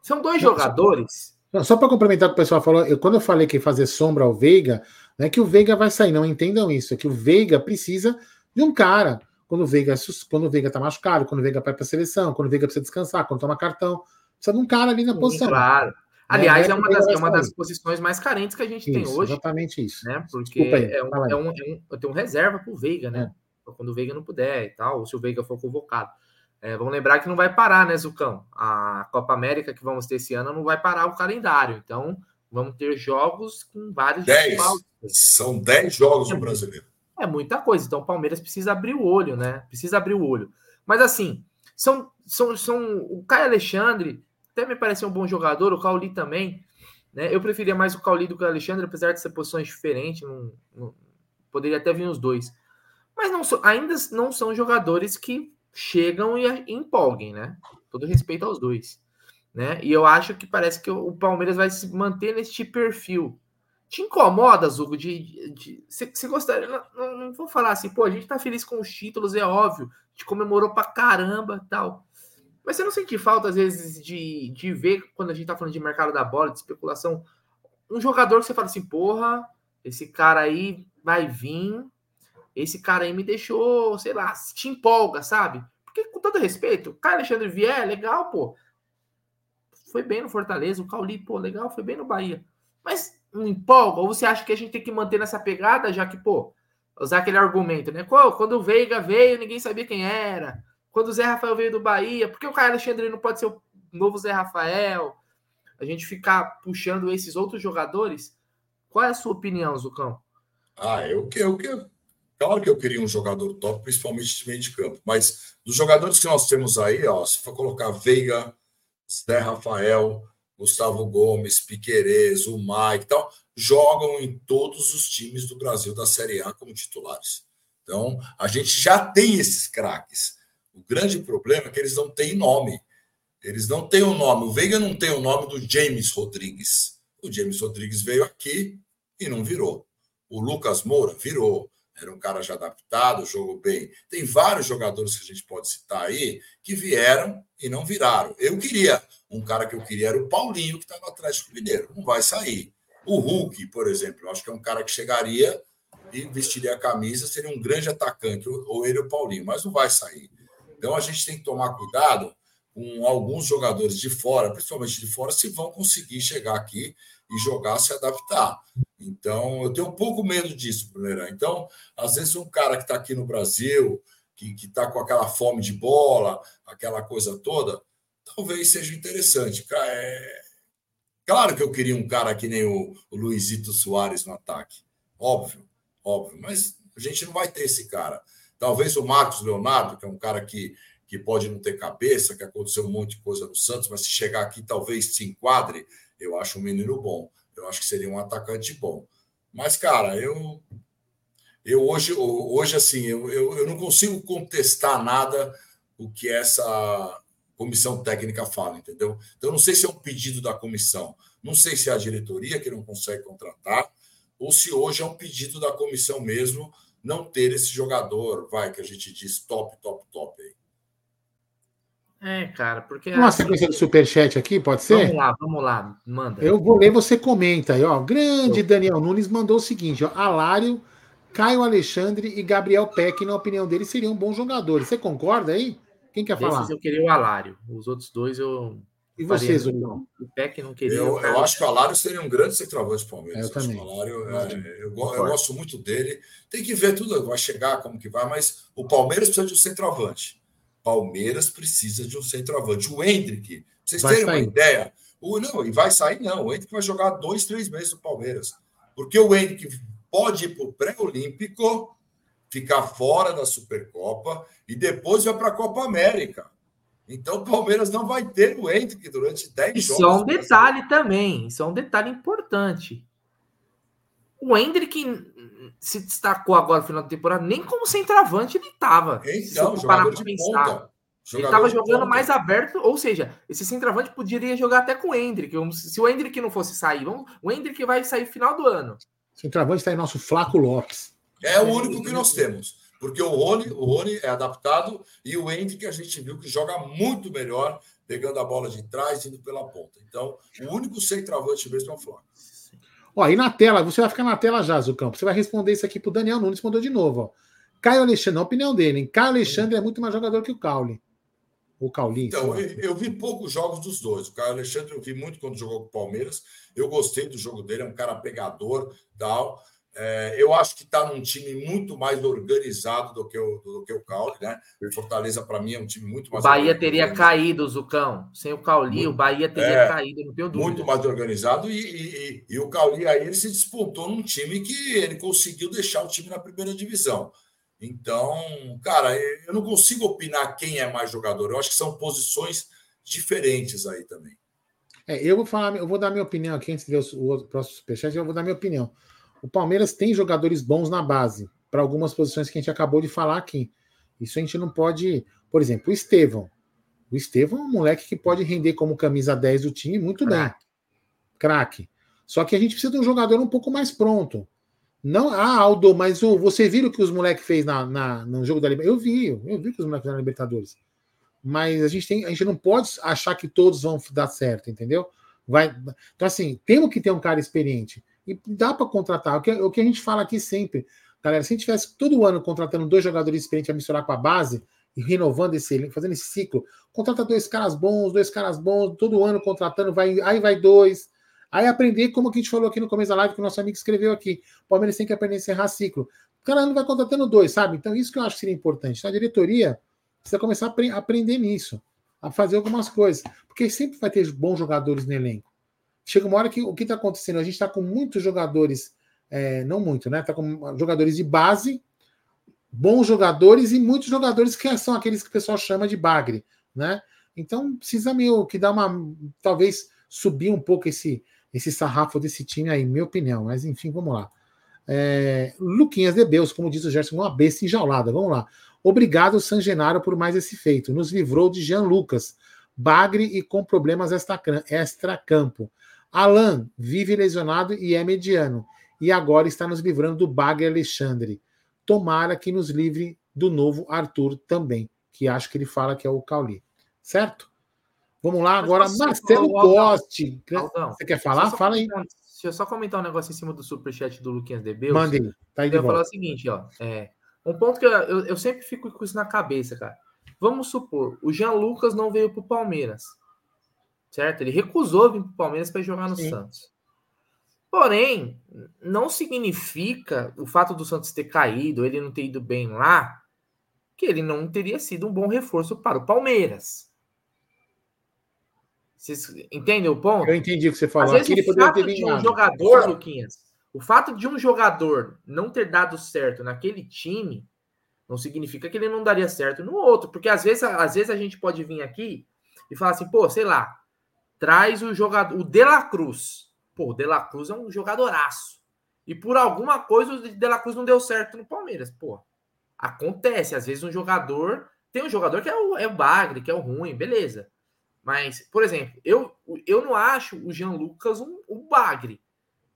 são dois jogadores
só para complementar o que o pessoal falou, eu, quando eu falei que fazer sombra ao Veiga, não é que o Veiga vai sair, não entendam isso, é que o Veiga precisa de um cara. Quando o Veiga, quando o Veiga tá machucado, quando o Veiga vai para a seleção, quando o Veiga precisa descansar, quando toma cartão, precisa de um cara ali na Sim, posição.
Claro. Né? Aliás, é, é, uma das, é uma das posições mais carentes que a gente
isso,
tem hoje.
Exatamente isso.
Né? Porque aí, é, um, é, um, é um, eu tenho um reserva para o Veiga, né? É. Quando o Veiga não puder e tal, ou se o Veiga for convocado. É, vamos lembrar que não vai parar, né, Zucão? A Copa América que vamos ter esse ano não vai parar o calendário. Então, vamos ter jogos com vários.
Dez. São dez jogos no brasileiro.
É muita coisa. Então, o Palmeiras precisa abrir o olho, né? Precisa abrir o olho. Mas, assim, são, são, são o Caio Alexandre até me pareceu um bom jogador, o Cauli também. Né? Eu preferia mais o Cauli do que o Alexandre, apesar de ser posições diferentes. Não, não, poderia até vir os dois. Mas não, ainda não são jogadores que chegam e empolguem, né? Todo respeito aos dois. Né? E eu acho que parece que o Palmeiras vai se manter neste perfil. Te incomoda, Zugo, de. Você gostaria. Não, não, vou falar assim, pô, a gente tá feliz com os títulos, é óbvio. A gente comemorou pra caramba tal. Mas você não sente falta, às vezes, de, de ver, quando a gente tá falando de mercado da bola, de especulação, um jogador que você fala assim, porra, esse cara aí vai vir, esse cara aí me deixou, sei lá, te empolga, sabe? Porque, com todo respeito, o Caio Alexandre Vier, legal, pô. Foi bem no Fortaleza, o Cauli, pô, legal, foi bem no Bahia. Mas não empolga? Ou você acha que a gente tem que manter nessa pegada, já que, pô, usar aquele argumento, né? Quando o Veiga veio, ninguém sabia quem era. Quando o Zé Rafael veio do Bahia, por que o Caio Alexandre não pode ser o novo Zé Rafael? A gente ficar puxando esses outros jogadores? Qual é a sua opinião, Zucão?
Ah, eu que eu que Claro que eu queria um jogador top, principalmente de meio de campo, mas dos jogadores que nós temos aí, ó, se for colocar Veiga, Zé Rafael, Gustavo Gomes, Piquerez, o Mike e tal, jogam em todos os times do Brasil da Série A como titulares. Então, a gente já tem esses craques. O grande problema é que eles não têm nome. Eles não têm o nome. O Veiga não tem o nome do James Rodrigues. O James Rodrigues veio aqui e não virou. O Lucas Moura virou. Era um cara já adaptado, jogou bem. Tem vários jogadores que a gente pode citar aí que vieram e não viraram. Eu queria, um cara que eu queria era o Paulinho, que está no Atlético Mineiro. Não vai sair. O Hulk, por exemplo, eu acho que é um cara que chegaria e vestiria a camisa, seria um grande atacante, ou ele ou o Paulinho, mas não vai sair. Então a gente tem que tomar cuidado com alguns jogadores de fora, principalmente de fora, se vão conseguir chegar aqui e jogar, se adaptar. Então, eu tenho um pouco medo disso, Brunerã. Então, às vezes, um cara que está aqui no Brasil, que está com aquela fome de bola, aquela coisa toda, talvez seja interessante. É... Claro que eu queria um cara que nem o, o Luizito Soares no ataque. Óbvio, óbvio. Mas a gente não vai ter esse cara. Talvez o Marcos Leonardo, que é um cara que, que pode não ter cabeça, que aconteceu um monte de coisa no Santos, mas se chegar aqui talvez se enquadre eu acho um menino bom. Eu acho que seria um atacante bom. Mas, cara, eu eu hoje, hoje assim, eu, eu, eu não consigo contestar nada o que essa comissão técnica fala, entendeu? Então, não sei se é um pedido da comissão, não sei se é a diretoria que não consegue contratar, ou se hoje é um pedido da comissão mesmo não ter esse jogador, vai, que a gente diz top, top, top aí.
É, cara, porque.
Uma assim, sequência do superchat aqui, pode ser?
Vamos lá, vamos lá, manda.
Eu vou ler, você comenta aí, ó. Grande. Daniel Nunes mandou o seguinte, ó. Alário, Caio Alexandre e Gabriel Peck, na opinião dele, seriam bons jogadores. Você concorda aí? Quem quer Desses falar?
eu queria o Alário. Os outros dois eu.
E vocês, Zulão?
O Peck não queria.
Eu, eu acho que o Alário seria um grande centroavante do Palmeiras.
Eu também.
Alário, é, eu, eu, gosto muito dele. Tem que ver tudo, vai chegar, como que vai, mas o Palmeiras precisa de um centroavante. Palmeiras precisa de um centroavante. O Hendrick, vocês vai terem sair. uma ideia, o, não, e vai sair, não. O Hendrick vai jogar dois, três meses no Palmeiras. Porque o Hendrick pode ir para o pré-olímpico, ficar fora da Supercopa e depois vai para a Copa América. Então o Palmeiras não vai ter o Hendrick durante 10 jogos.
Só um detalhe também, só um detalhe importante. O Hendrick se destacou agora no final da temporada, nem como centroavante ele estava.
Então, jogador de pensar. ponta.
Ele estava jogando ponta. mais aberto, ou seja, esse centroavante poderia jogar até com o Hendrick. Se o Hendrick não fosse sair, vamos, o Hendrick vai sair final do ano.
Centroavante está em nosso Flaco Lopes.
É o único que nós temos. Porque o Rony, o Rony é adaptado e o Hendrick a gente viu que joga muito melhor pegando a bola de trás indo pela ponta. Então, o único centroavante mesmo é o Flaco.
Ó, e na tela, você vai ficar na tela já, Zucampo. Você vai responder isso aqui pro Daniel Nunes, mandou de novo, ó. Caio Alexandre, a opinião dele, hein? Caio Alexandre é muito mais jogador que o Caule. O Caulinho.
Então, eu, eu, vi poucos jogos dos dois. O Caio Alexandre eu vi muito quando jogou com o Palmeiras. Eu gostei do jogo dele, é um cara pegador, tal. É, eu acho que está num time muito mais organizado do que o, do que o Caule, né? O Fortaleza, para mim, é um time muito mais.
O Bahia teria caído, Zucão. Sem o Cauli, o Bahia teria é, caído, não tenho dúvida.
Muito mais organizado. E, e, e, o Cauli aí ele se despontou num time que ele conseguiu deixar o time na primeira divisão. Então, cara, eu não consigo opinar quem é mais jogador. Eu acho que são posições diferentes aí também.
É, eu vou falar, eu vou dar minha opinião aqui antes de ver o, o próximo superchat, eu vou dar minha opinião. O Palmeiras tem jogadores bons na base, para algumas posições que a gente acabou de falar aqui. Isso a gente não pode. Por exemplo, o Estevão. O Estevão é um moleque que pode render como camisa 10 do time muito bem. Craque. Só que a gente precisa de um jogador um pouco mais pronto. Não, ah, Aldo, mas o, você viu o que os moleques fez na, na, no jogo da Libertadores? Eu vi, eu vi o que os moleques fizeram na Libertadores. Mas a gente, tem, a gente não pode achar que todos vão dar certo, entendeu? Vai, então, assim, temos que ter um cara experiente. E dá para contratar. O que, o que a gente fala aqui sempre, galera, se a gente tivesse todo ano contratando dois jogadores experientes a misturar com a base e renovando esse, fazendo esse ciclo, contrata dois caras bons, dois caras bons, todo ano contratando, vai, aí vai dois. Aí aprender, como a gente falou aqui no começo da live, que o nosso amigo escreveu aqui. O Palmeiras tem que aprender a encerrar ciclo. O cara não vai contratando dois, sabe? Então, isso que eu acho que seria importante. Na diretoria, precisa começar a aprender nisso, a fazer algumas coisas. Porque sempre vai ter bons jogadores no elenco chega uma hora que o que está acontecendo? A gente está com muitos jogadores, é, não muito, né? Está com jogadores de base, bons jogadores e muitos jogadores que são aqueles que o pessoal chama de bagre, né? Então precisa meio que dar uma, talvez subir um pouco esse esse sarrafo desse time aí, minha opinião. Mas enfim, vamos lá. É, Luquinhas de Beus, como diz o Gerson, uma besta enjaulada. Vamos lá. Obrigado, San Genaro, por mais esse feito. Nos livrou de Jean Lucas, bagre e com problemas extra-campo. Alan vive lesionado e é mediano. E agora está nos livrando do Bagre Alexandre. tomara que nos livre do novo Arthur também, que acho que ele fala que é o Cauli. Certo? Vamos lá, agora Marcelo Coste. Você quer falar? Fala aí.
Deixa eu só comentar um negócio em cima do superchat do Luquinhas de Beus.
Mande,
tá aí de Eu ia falar o seguinte, ó. É, um ponto que eu, eu, eu, sempre fico com isso na cabeça, cara. Vamos supor, o Jean Lucas não veio pro Palmeiras. Certo? Ele recusou vir pro Palmeiras para jogar no Sim. Santos. Porém, não significa o fato do Santos ter caído, ele não ter ido bem lá, que ele não teria sido um bom reforço para o Palmeiras. Vocês entendem o ponto?
Eu entendi o que você falou.
Às vezes, Aqui o fato de um jogador, Luquinhas, o fato de um jogador não ter dado certo naquele time não significa que ele não daria certo no outro, porque às vezes, às vezes a gente pode vir aqui e falar assim, pô, sei lá, traz o jogador, o De La Cruz. Pô, o De La Cruz é um jogadoraço. E por alguma coisa o De La Cruz não deu certo no Palmeiras. Pô, acontece. Às vezes um jogador. Tem um jogador que é o, é o Bagre, que é o ruim, beleza. Mas, por exemplo, eu, eu não acho o Jean Lucas um, um Bagre.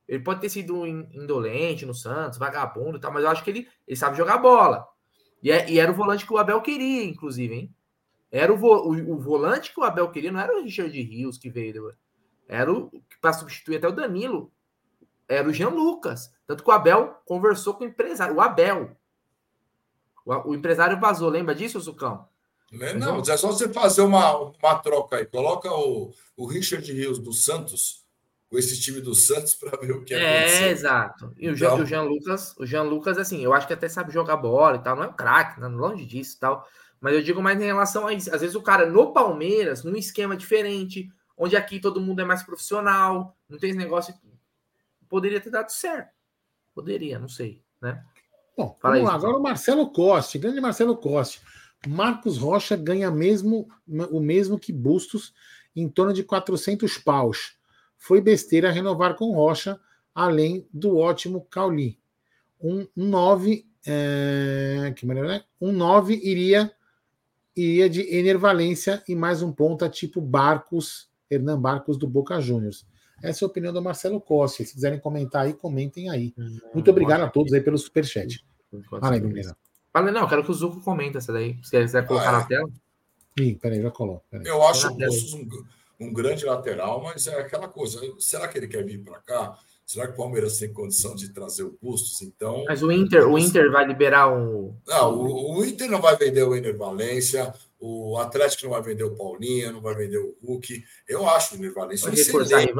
Ele pode ter sido indolente no Santos, vagabundo e tal, mas eu acho que ele, ele sabe jogar bola. E, é, e era o volante que o Abel queria, inclusive, hein? Era o, vo, o, o, volante que o Abel queria, não era o Richard Rios que veio, era o para substituir até o Danilo, era o Jean Lucas. Tanto que o Abel conversou com o empresário, o Abel. O, o empresário vazou, lembra disso, Zucão?
Não, é só você fazer uma, uma troca aí. Coloca o, o Richard Rios do Santos com esse time do Santos para ver o que
é. É, exato. E o, então... o Jean Lucas, o Jean Lucas, assim, eu acho que até sabe jogar bola e tal, não é um craque, longe disso e tal. Mas eu digo mais em relação a isso. Às vezes o cara no Palmeiras, num esquema diferente, onde aqui todo mundo é mais profissional, não tem esse negócio. Poderia ter dado certo. Poderia, não sei, né?
Bom, Fala vamos lá. Agora o Marcelo Coste, grande Marcelo Coste. Marcos Rocha ganha mesmo o mesmo que Bustos, em torno de 400 paus. Foi besteira renovar com Rocha, além do ótimo Cauli. Um 9, é, que maneira, né? Um 9 iria iria de Enervalência e mais um ponta tipo Barcos, Hernan Barcos do Boca Juniors. Essa é a opinião do Marcelo Costa. Se quiserem comentar aí, comentem aí. Hum, Muito obrigado a todos aí pelo superchat.
Fala aí, Mineira. Fala, não, quero que o Zuco comente essa daí. Se quiser colocar ah, é. na tela.
Ih, peraí, já coloco. Peraí.
Eu acho o Bustos um, um grande lateral, mas é aquela coisa. Será que ele quer vir para cá? Será que o Palmeiras tem condição de trazer o Bustos? Então.
Mas o Inter, o Inter vai liberar um.
Não, o, o Inter não vai vender o Ener Valência, o Atlético não vai vender o Paulinho, não vai vender o Hulk. Eu acho o Ener Valência um excelente,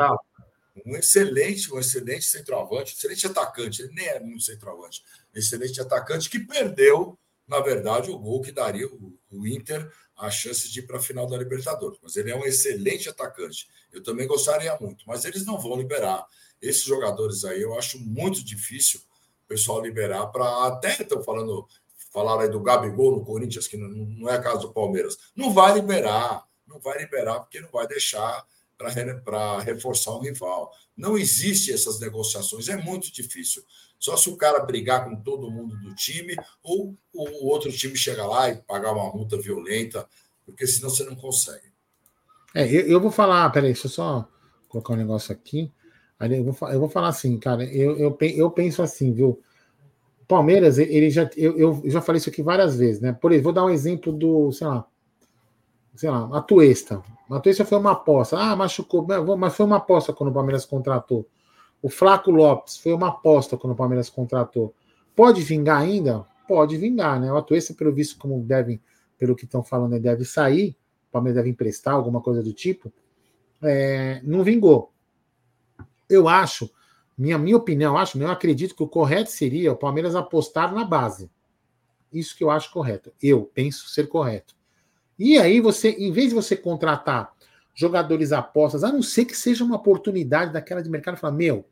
um excelente, um excelente centroavante, excelente atacante. Ele nem é um centroavante, excelente atacante que perdeu, na verdade, o gol que daria o, o Inter a chance de ir para a final da Libertadores. Mas ele é um excelente atacante. Eu também gostaria muito, mas eles não vão liberar esses jogadores aí, eu acho muito difícil o pessoal liberar para. Até estão falando, falaram aí do Gabigol no Corinthians, que não, não é caso do Palmeiras. Não vai liberar, não vai liberar, porque não vai deixar para reforçar o rival. Não existe essas negociações, é muito difícil. Só se o cara brigar com todo mundo do time, ou o outro time chegar lá e pagar uma multa violenta, porque senão você não consegue.
É, eu, eu vou falar, peraí, deixa eu só colocar um negócio aqui. Eu vou, eu vou falar assim, cara, eu, eu, eu penso assim, viu? Palmeiras, ele já, eu, eu já falei isso aqui várias vezes, né? Por exemplo, vou dar um exemplo do, sei lá, sei lá, a Tuesta. A Tuesta foi uma aposta. Ah, machucou, mas foi uma aposta quando o Palmeiras contratou. O Flaco Lopes foi uma aposta quando o Palmeiras contratou. Pode vingar ainda? Pode vingar, né? O Atuesta, pelo visto, como devem, pelo que estão falando, deve sair. O Palmeiras deve emprestar alguma coisa do tipo. É, não vingou eu acho, minha, minha opinião, acho, eu acredito que o correto seria o Palmeiras apostar na base. Isso que eu acho correto. Eu penso ser correto. E aí você, em vez de você contratar jogadores apostas, a não ser que seja uma oportunidade daquela de mercado, falar, meu,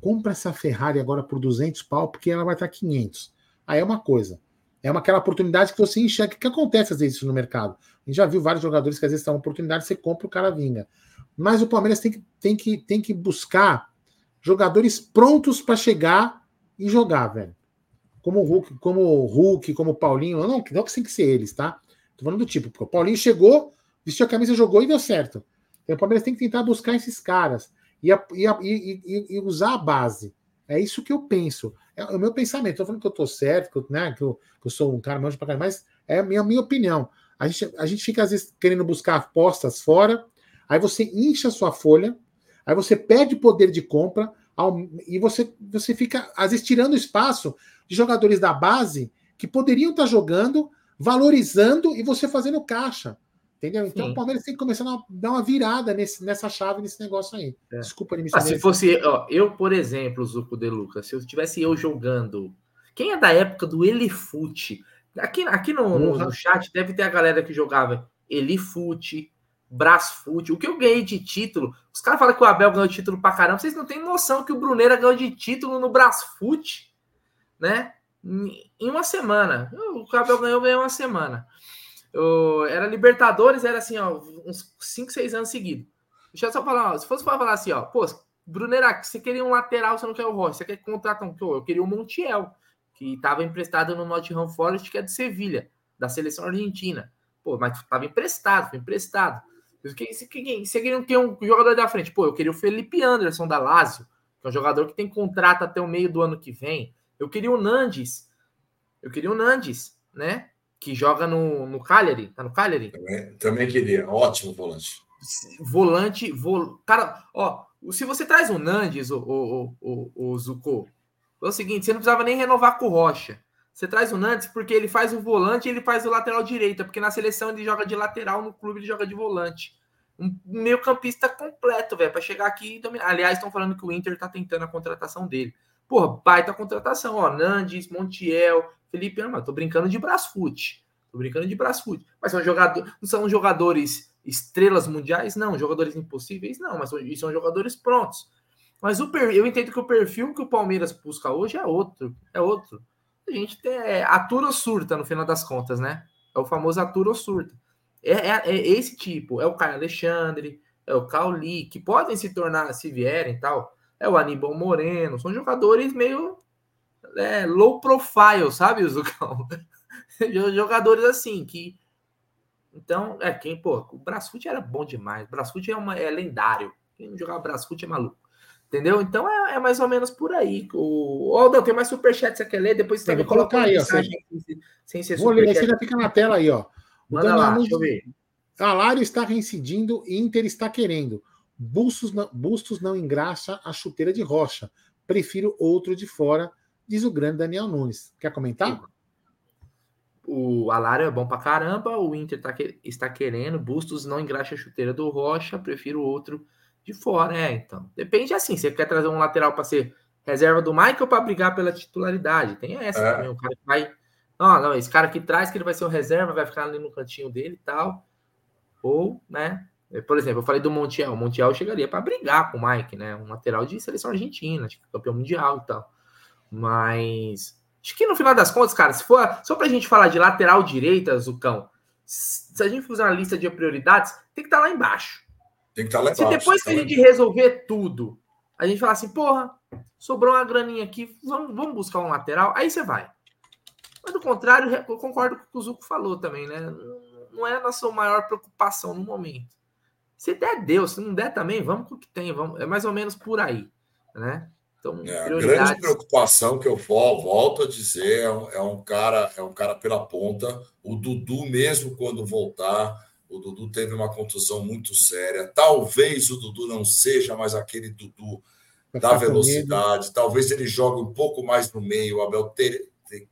compra essa Ferrari agora por 200 pau, porque ela vai estar 500. Aí é uma coisa. É uma, aquela oportunidade que você enxerga. que acontece às vezes isso no mercado? A gente já viu vários jogadores que às vezes estão uma oportunidade, você compra, o cara vinga. Mas o Palmeiras tem que, tem que, tem que buscar jogadores prontos para chegar e jogar, velho. Como o Hulk, como o Hulk, como o Paulinho. Não, não que tem que ser eles, tá? Tô falando do tipo, porque o Paulinho chegou, vestiu a camisa, jogou e deu certo. Então, o Palmeiras tem que tentar buscar esses caras e, e, e, e usar a base. É isso que eu penso. É o meu pensamento. Estou falando que eu estou certo, que eu, né, que, eu, que eu sou um cara manjo para caramba, mas é a minha, minha opinião. A gente, a gente fica, às vezes, querendo buscar apostas fora, aí você incha a sua folha, aí você perde poder de compra, e você, você fica, às vezes, tirando espaço de jogadores da base que poderiam estar jogando, valorizando e você fazendo caixa. Entendeu? Então Sim. o Palmeiras tem que começar a dar uma virada nesse, nessa chave, nesse negócio aí. É. Desculpa,
ah, Se fosse ó, eu, por exemplo, Zuco de Lucas, se eu tivesse eu jogando. Quem é da época do Elifute? Aqui, aqui no, no, no, chat deve ter a galera que jogava Elifute, Brasfute. O que eu ganhei de título? Os caras falam que o Abel ganhou título pra caramba. Vocês não têm noção que o Bruneira ganhou de título no Brasfute, né? Em uma semana. O Abel ganhou, em uma semana. Eu, era Libertadores, era assim, ó, uns 5, 6 anos seguidos. Deixa eu só falar, ó, se fosse para falar assim, ó, pô, Bruneira, você queria um lateral, você não quer o Rocha, você quer contratar um, eu queria o Montiel, que estava emprestado no Nottingham Forest, que é de Sevilha, da seleção argentina. Pô, mas estava emprestado, foi emprestado. Você queria ter um jogador da frente? Pô, eu queria o Felipe Anderson da Lazio, que é um jogador que tem contrato até o meio do ano que vem. Eu queria o Nandes. Eu queria o Nandes, né? Que joga no, no Cagliari. Tá no Cagliari?
Também, também queria. Ótimo volante.
Volante, vol... cara, ó, se você traz o Nandes, o, o, o, o Zuko, é o seguinte, você não precisava nem renovar com o Rocha. Você traz o Nandes porque ele faz o volante e ele faz o lateral direita, porque na seleção ele joga de lateral, no clube ele joga de volante. Um meio campista completo, velho, para chegar aqui e dominar. Aliás, estão falando que o Inter tá tentando a contratação dele. Porra, baita contratação, ó. Nandes, Montiel, Felipe Ama. Tô brincando de Brasfoot. Tô brincando de Brasfoot. Mas são jogadores, não são jogadores estrelas mundiais? Não. Jogadores impossíveis? Não. Mas são jogadores prontos. Mas o eu entendo que o perfil que o Palmeiras busca hoje é outro. É outro. A gente tem é, atura ou surta no final das contas, né? É o famoso atura ou surta. É, é, é, esse tipo. É o Caio Alexandre, é o Cauli, que podem se tornar, se vierem tal, é o Aníbal Moreno, são jogadores meio é, low profile, sabe, Zucão? jogadores assim, que. Então, é quem, pô, o Brasfoot era bom demais. O Brasfoot é, uma, é lendário. Quem não jogava Brasfoot é maluco. Entendeu? Então é, é, mais ou menos por aí. O Aldão, tem mais superchat você quer ler? Depois você
vai colocar aí, ó, sem, sem ser Vou ler, já fica na tela aí, ó. O Manda lá, deixa eu ver. Salário está reincidindo, Inter está querendo. Bustos não, Bustos não engraxa a chuteira de rocha. Prefiro outro de fora, diz o grande Daniel Nunes. Quer comentar?
O Alário é bom pra caramba, o Inter tá, está querendo, Bustos não engraxa a chuteira do Rocha, prefiro outro de fora. É, então. Depende assim, você quer trazer um lateral para ser reserva do Michael para brigar pela titularidade. Tem essa é. também, o cara que vai. Não, não, esse cara que traz que ele vai ser o reserva, vai ficar ali no cantinho dele e tal. Ou, né, é, por exemplo, eu falei do Montiel. O Montiel chegaria para brigar com o Mike, né? Um lateral de seleção argentina, tipo, campeão mundial e tal. Mas acho que no final das contas, cara, se for só para a gente falar de lateral direita, Zucão, se a gente fizer uma lista de prioridades, tem que estar tá lá embaixo.
Tem que estar tá lá
embaixo. Se depois que a gente resolver tudo, a gente falar assim, porra, sobrou uma graninha aqui, vamos, vamos buscar um lateral, aí você vai. Mas do contrário, eu concordo com o que o Zuco falou também, né? Não é a nossa maior preocupação no momento. Se der, deu. Se não der também, vamos com o que tem. Vamos, é mais ou menos por aí, né?
Então, é, a grande preocupação que eu volto a dizer é um, é um, cara é um cara pela ponta. O Dudu mesmo quando voltar, o Dudu teve uma contusão muito séria. Talvez o Dudu não seja mais aquele Dudu da velocidade. Talvez ele jogue um pouco mais no meio. O Abel ter, ter,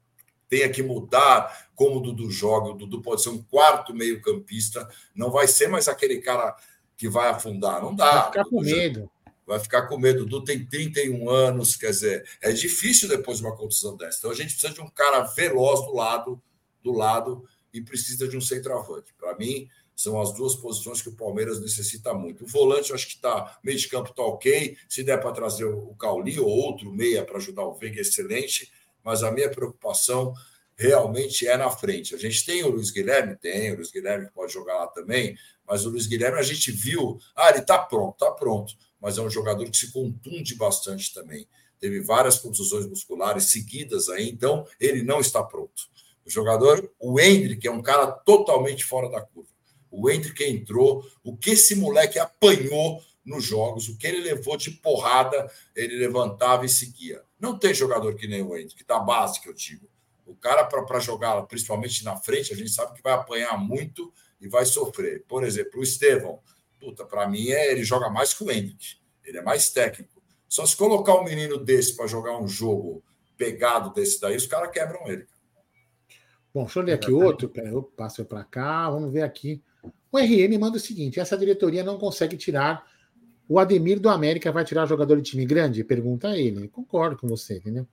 tenha que mudar como o Dudu joga. O Dudu pode ser um quarto meio campista. Não vai ser mais aquele cara que vai afundar. Não dá.
Vai ficar com medo.
Vai ficar com medo. Dudu tem 31 anos, quer dizer, é difícil depois de uma condição dessa. Então a gente precisa de um cara veloz do lado, do lado, e precisa de um centroavante. Para mim, são as duas posições que o Palmeiras necessita muito. O volante, eu acho que está meio de campo está ok. Se der para trazer o Cauli ou outro meia para ajudar o Veiga, excelente. Mas a minha preocupação realmente é na frente. A gente tem o Luiz Guilherme, tem o Luiz Guilherme pode jogar lá também, mas o Luiz Guilherme a gente viu, ah, ele está pronto, está pronto, mas é um jogador que se contunde bastante também. Teve várias contusões musculares seguidas aí, então ele não está pronto. O jogador, o Hendrick, é um cara totalmente fora da curva. O Hendrick entrou, o que esse moleque apanhou nos jogos, o que ele levou de porrada, ele levantava e seguia. Não tem jogador que nem o Hendrick, que da base que eu digo. O cara, para jogar, principalmente na frente, a gente sabe que vai apanhar muito e vai sofrer. Por exemplo, o Estevão, puta, para mim é, ele joga mais que o Hendrick. Ele é mais técnico. Só se colocar um menino desse para jogar um jogo pegado desse daí, os caras quebram ele.
Bom, deixa eu ler aqui outro. Eu passo para cá, vamos ver aqui. O RN manda o seguinte: essa diretoria não consegue tirar o Ademir do América, vai tirar jogador de time grande? Pergunta ele. Concordo com você, entendeu?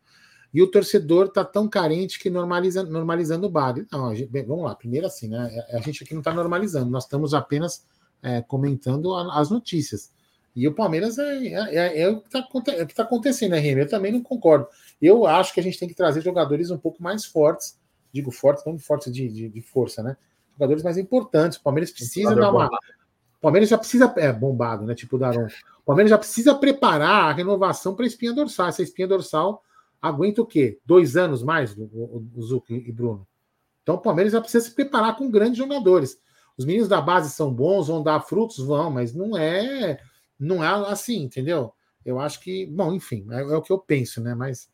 E o torcedor tá tão carente que normaliza, normalizando o bar. Não, gente, bem, vamos lá. Primeiro assim, né? A gente aqui não está normalizando, nós estamos apenas é, comentando a, as notícias. E o Palmeiras é, é, é, é o que está é tá acontecendo, né, Remy? Eu também não concordo. Eu acho que a gente tem que trazer jogadores um pouco mais fortes, digo fortes, não fortes de, de, de força, né? Jogadores mais importantes. O Palmeiras precisa dar uma. O Palmeiras já precisa. É, bombado, né? Tipo o Daron. O Palmeiras já precisa preparar a renovação para a espinha dorsal. Essa espinha dorsal aguenta o quê? Dois anos mais, o, Zuc e Bruno. Então o Palmeiras já precisa se preparar com grandes jogadores. Os meninos da base são bons, vão dar frutos, vão, mas não é, não é assim, entendeu? Eu acho que, bom, enfim, é, é o que eu penso, né? Mas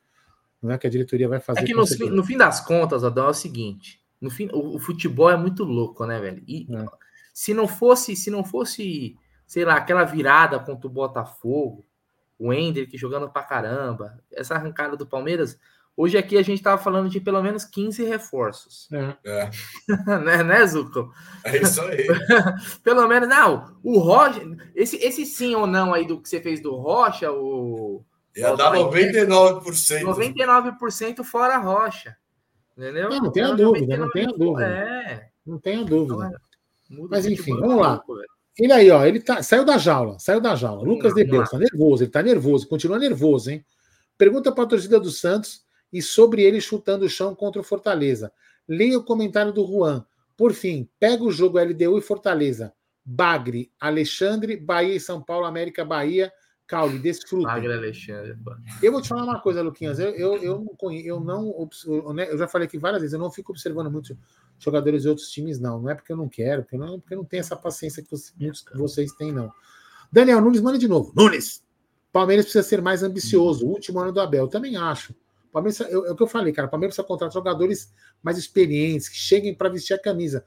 não é que a diretoria vai fazer. É
que no, fim, no fim das contas, Adão, é o seguinte: no fim, o, o, futebol é muito louco, né, velho? E é. se não fosse, se não fosse, sei lá, aquela virada contra o Botafogo, o Hendrick jogando pra caramba, essa arrancada do Palmeiras. Hoje aqui a gente tava falando de pelo menos 15 reforços. É. é. né, né, Zuko?
É isso aí.
pelo menos, não. O Rocha, esse, esse sim ou não aí do que você fez do Rocha, o.
Ia dar 99%.
99% fora Rocha. Entendeu?
Não, não tenha dúvida, não tenha dúvida. É. Não tenha dúvida. Mas enfim, vamos lá. Ele aí, ó, ele tá, saiu da jaula, saiu da jaula. Lucas de Deus, tá nervoso, ele tá nervoso, continua nervoso, hein? Pergunta para a torcida do Santos e sobre ele chutando o chão contra o Fortaleza. Leia o comentário do Juan. Por fim, pega o jogo LDU e Fortaleza. Bagre, Alexandre, Bahia e São Paulo, América, Bahia, Caule, desfruta. Alexandre. Eu vou te falar uma coisa, Luquinhas. Eu, eu, eu, não, conheço, eu, não eu já falei aqui várias vezes, eu não fico observando muito jogadores de outros times, não. Não é porque eu não quero, porque, não, porque eu não tenho essa paciência que vocês, muitos de vocês têm, não. Daniel Nunes, manda de novo. Nunes! Palmeiras precisa ser mais ambicioso. O último ano do Abel, eu também acho. Palmeiras, é o que eu falei, cara. Palmeiras precisa contratar jogadores mais experientes, que cheguem para vestir a camisa.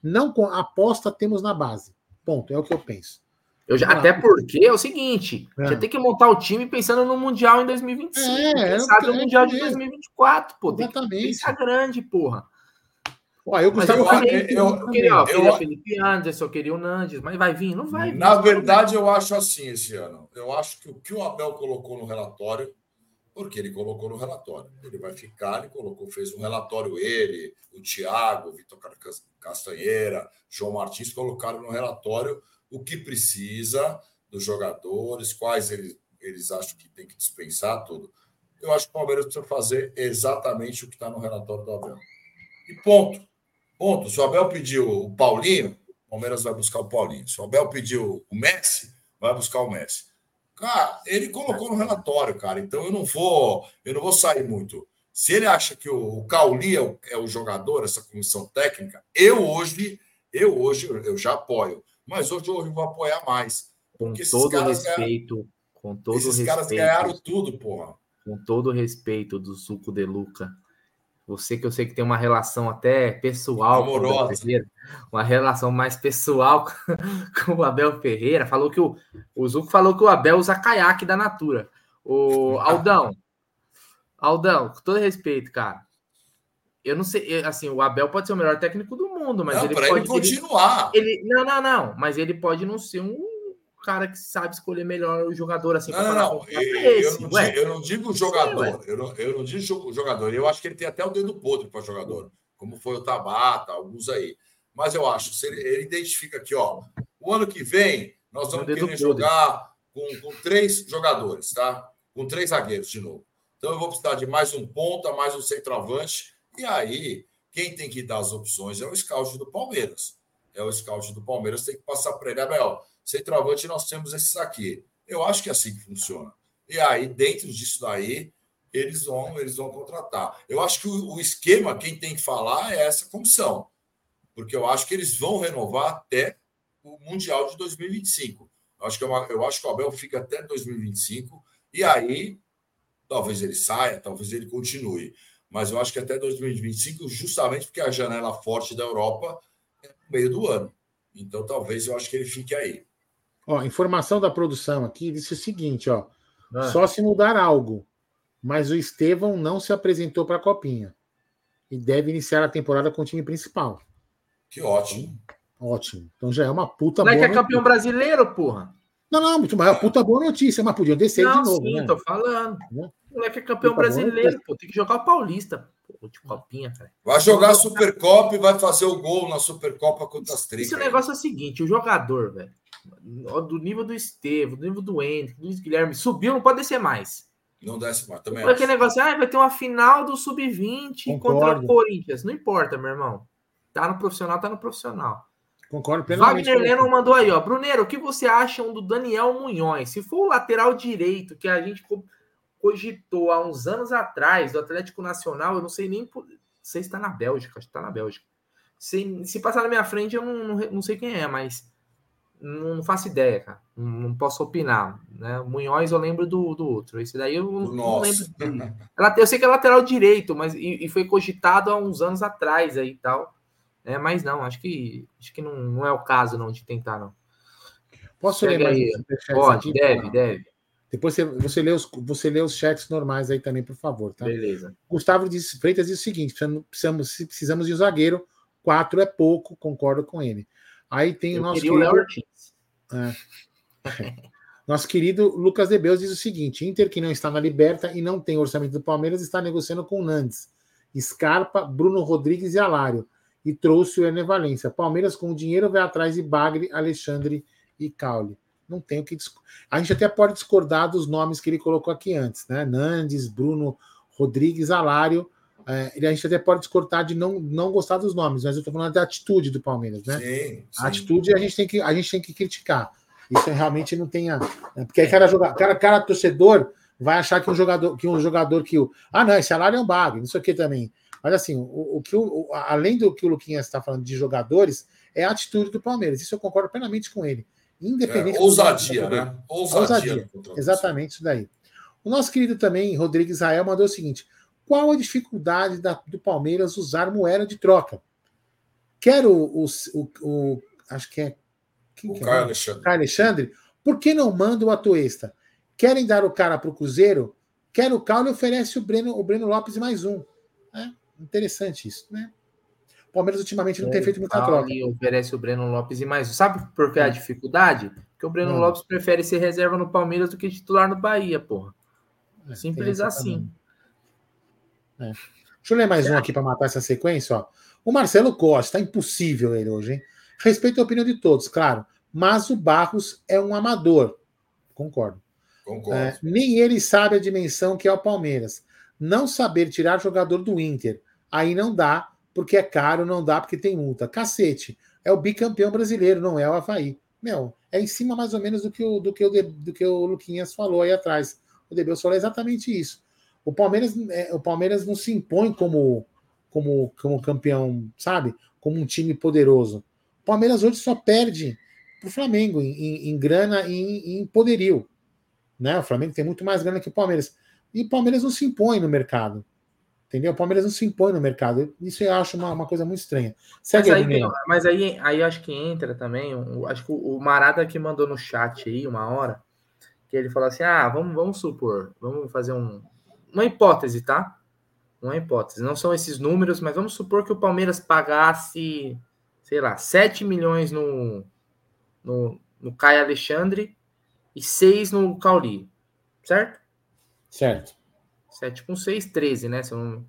Não com aposta temos na base. Ponto. É o que eu penso.
Eu já, até porque é o seguinte, é. já tem que montar o time pensando no Mundial em 2025. É, pensar no Mundial de 2024, pô. Exatamente. Tem que pensar grande, porra.
Ó, eu, Gustavo,
eu, eu, eu, eu, queria, ó, queria Felipe Anderson, eu queria o Nandes, mas vai vir? Não vai vir.
Na verdade, eu acho assim esse ano. Eu acho que o que o Abel colocou no relatório, porque ele colocou no relatório. Ele vai ficar, ele colocou, fez um relatório, ele, o Thiago, o Vitor Castanheira, João Martins colocaram no relatório o que precisa dos jogadores, quais eles, eles acham que tem que dispensar, tudo. Eu acho que o Palmeiras precisa fazer exatamente o que está no relatório do Abel. E ponto. Ponto. Se o Abel pediu o Paulinho, o Palmeiras vai buscar o Paulinho. Se o Abel pediu o Messi, vai buscar o Messi. Cara, ele colocou no relatório, cara. Então eu não vou, eu não vou sair muito. Se ele acha que o Cauli é o, é o jogador, essa comissão técnica, eu hoje, eu hoje eu já apoio mas hoje eu vou apoiar mais.
Com todo respeito, ganharam, com todo esses respeito. caras
ganharam tudo, porra.
Com todo respeito do Suco de Luca. Você que eu sei que tem uma relação até pessoal
Amorosa. com o
Ferreira, uma relação mais pessoal com o Abel Ferreira, falou que o, o Zuco falou que o Abel usa caiaque da Natura. O Aldão, Aldão, com todo respeito, cara, eu não sei, assim, o Abel pode ser o melhor técnico do mundo, mas não, ele pode
ele continuar.
Ele, não, não, não, mas ele pode não ser um cara que sabe escolher melhor o jogador assim.
Não, não, não. Eu, eu, não digo, eu, não digo, jogador, Sim, eu, não, eu não digo jogador. Eu acho que ele tem até o dedo podre para jogador, como foi o Tabata, alguns aí. Mas eu acho, ele, ele identifica aqui, ó, o ano que vem nós vamos querer jogar com, com três jogadores, tá? Com três zagueiros de novo. Então eu vou precisar de mais um ponta, mais um centroavante e aí, quem tem que dar as opções é o scout do Palmeiras. É o scout do Palmeiras tem que passar para ele, Abel, centroavante nós temos esses aqui. Eu acho que é assim que funciona. E aí, dentro disso daí, eles vão, eles vão contratar. Eu acho que o, o esquema, quem tem que falar é essa comissão. Porque eu acho que eles vão renovar até o Mundial de 2025. Acho que é uma, eu acho que o Abel fica até 2025 e aí talvez ele saia, talvez ele continue. Mas eu acho que até 2025, justamente porque a janela forte da Europa é no meio do ano. Então talvez eu acho que ele fique aí.
Ó, informação da produção aqui disse o seguinte, ó. Ah. Só se mudar algo, mas o Estevão não se apresentou para a Copinha e deve iniciar a temporada com o time principal.
Que ótimo.
Ótimo. Então já é uma puta
não boa. É que é campeão brasileiro, porra.
Não, não, mas é uma puta boa notícia, mas podia descer não, de novo.
Sim,
né?
tô falando. Né? O moleque é campeão puta brasileiro, pô. Tem que jogar o Paulista. Pô, de copinha, cara.
Vai jogar a Supercopa e vai fazer o gol na Supercopa contra as três.
Esse negócio é o seguinte: o jogador, velho, do nível do Estevam, do nível do Henrique, do Luiz Guilherme, subiu, não pode descer mais.
Não desce mais também.
Aquele negócio, ah, vai ter uma final do Sub-20 contra o Corinthians. Não importa, meu irmão. Tá no profissional, tá no profissional.
Concordo plenamente.
Wagner Leno mandou aí, ó. Bruneiro, o que você acha do Daniel Munhões? Se for o lateral direito que a gente cogitou há uns anos atrás do Atlético Nacional, eu não sei nem. Por... Sei se está na Bélgica, acho que está na Bélgica. Se, se passar na minha frente, eu não, não, não sei quem é, mas não, não faço ideia, cara. Não, não, posso opinar. Né? Munhões eu lembro do, do outro. Esse daí eu não, não lembro. Eu sei que é lateral direito, mas e, e, foi cogitado há uns anos atrás aí e tal. É, mas não, acho que acho que não, não é o caso não de tentar não.
Posso ler mais
Pode, deve, deve.
Depois você, você, lê os, você lê os chats normais aí também, por favor, tá?
Beleza.
Gustavo diz, Freitas diz o seguinte: precisamos, precisamos de um zagueiro, quatro é pouco, concordo com ele. Aí tem Eu o nosso querido, é, nosso querido Lucas Debeus diz o seguinte: Inter, que não está na Liberta e não tem orçamento do Palmeiras, está negociando com Nantes, Scarpa, Bruno Rodrigues e Alário e trouxe o Ener Valência. Palmeiras, com o dinheiro, vai atrás de Bagre, Alexandre e Caule. Não tem o que A gente até pode discordar dos nomes que ele colocou aqui antes, né? Nandes, Bruno Rodrigues, Alário. É, a gente até pode discordar de não, não gostar dos nomes, mas eu estou falando da atitude do Palmeiras, né? Sim, sim. A atitude a gente, tem que, a gente tem que criticar. Isso realmente não tem. A, né? Porque aí cada, jogador, cada, cada torcedor vai achar que um jogador que um jogador que o. Ah, não, esse salário é um bagre, isso aqui também. Mas assim, o, o que o, além do que o Luquinhas está falando de jogadores, é a atitude do Palmeiras. Isso eu concordo plenamente com ele. Independente. É,
ousadia, né?
Ousadia. ousadia. Exatamente isso daí. O nosso querido também, Rodrigo Israel, mandou o seguinte: qual a dificuldade da, do Palmeiras usar moeda de troca? Quero o, o, o acho que é.
Quem o que é? Caio Alexandre.
Caio Alexandre. Por que não manda o Atuesta? Querem dar o cara para o Cruzeiro? Quer o Caule oferece o Breno, o Breno Lopes mais um. É. Interessante isso, né? O Palmeiras ultimamente não tem feito muita troca.
oferece o Breno Lopes e mais. Sabe por que a hum. dificuldade? Porque o Breno hum. Lopes prefere ser reserva no Palmeiras do que titular no Bahia, porra. É, Simples assim.
É. Deixa eu ler mais um aqui para matar essa sequência. Ó. O Marcelo Costa, tá impossível ele hoje, hein? Respeito a opinião de todos, claro. Mas o Barros é um amador. Concordo.
Concordo. É,
nem ele sabe a dimensão que é o Palmeiras não saber tirar jogador do Inter. Aí não dá, porque é caro, não dá porque tem multa. Cacete, é o bicampeão brasileiro, não é o Havaí. Meu, é em cima mais ou menos do que o, do que o, do que o Luquinhas falou aí atrás. O Debel falou exatamente isso. O Palmeiras, é, o Palmeiras não se impõe como, como, como campeão, sabe? Como um time poderoso. O Palmeiras hoje só perde para o Flamengo em, em, em grana e em, em poderio. Né? O Flamengo tem muito mais grana que o Palmeiras. E o Palmeiras não se impõe no mercado. Entendeu? O Palmeiras não se impõe no mercado. Isso eu acho uma, uma coisa muito estranha.
Segue mas aí, mas aí, aí acho que entra também. Um, acho que o, o Marada que mandou no chat aí uma hora, que ele falou assim: ah, vamos, vamos supor, vamos fazer um, uma hipótese, tá? Uma hipótese. Não são esses números, mas vamos supor que o Palmeiras pagasse, sei lá, 7 milhões no, no, no Caio Alexandre e 6 no Cauli, certo?
Certo.
7 com 6, 13, né? São,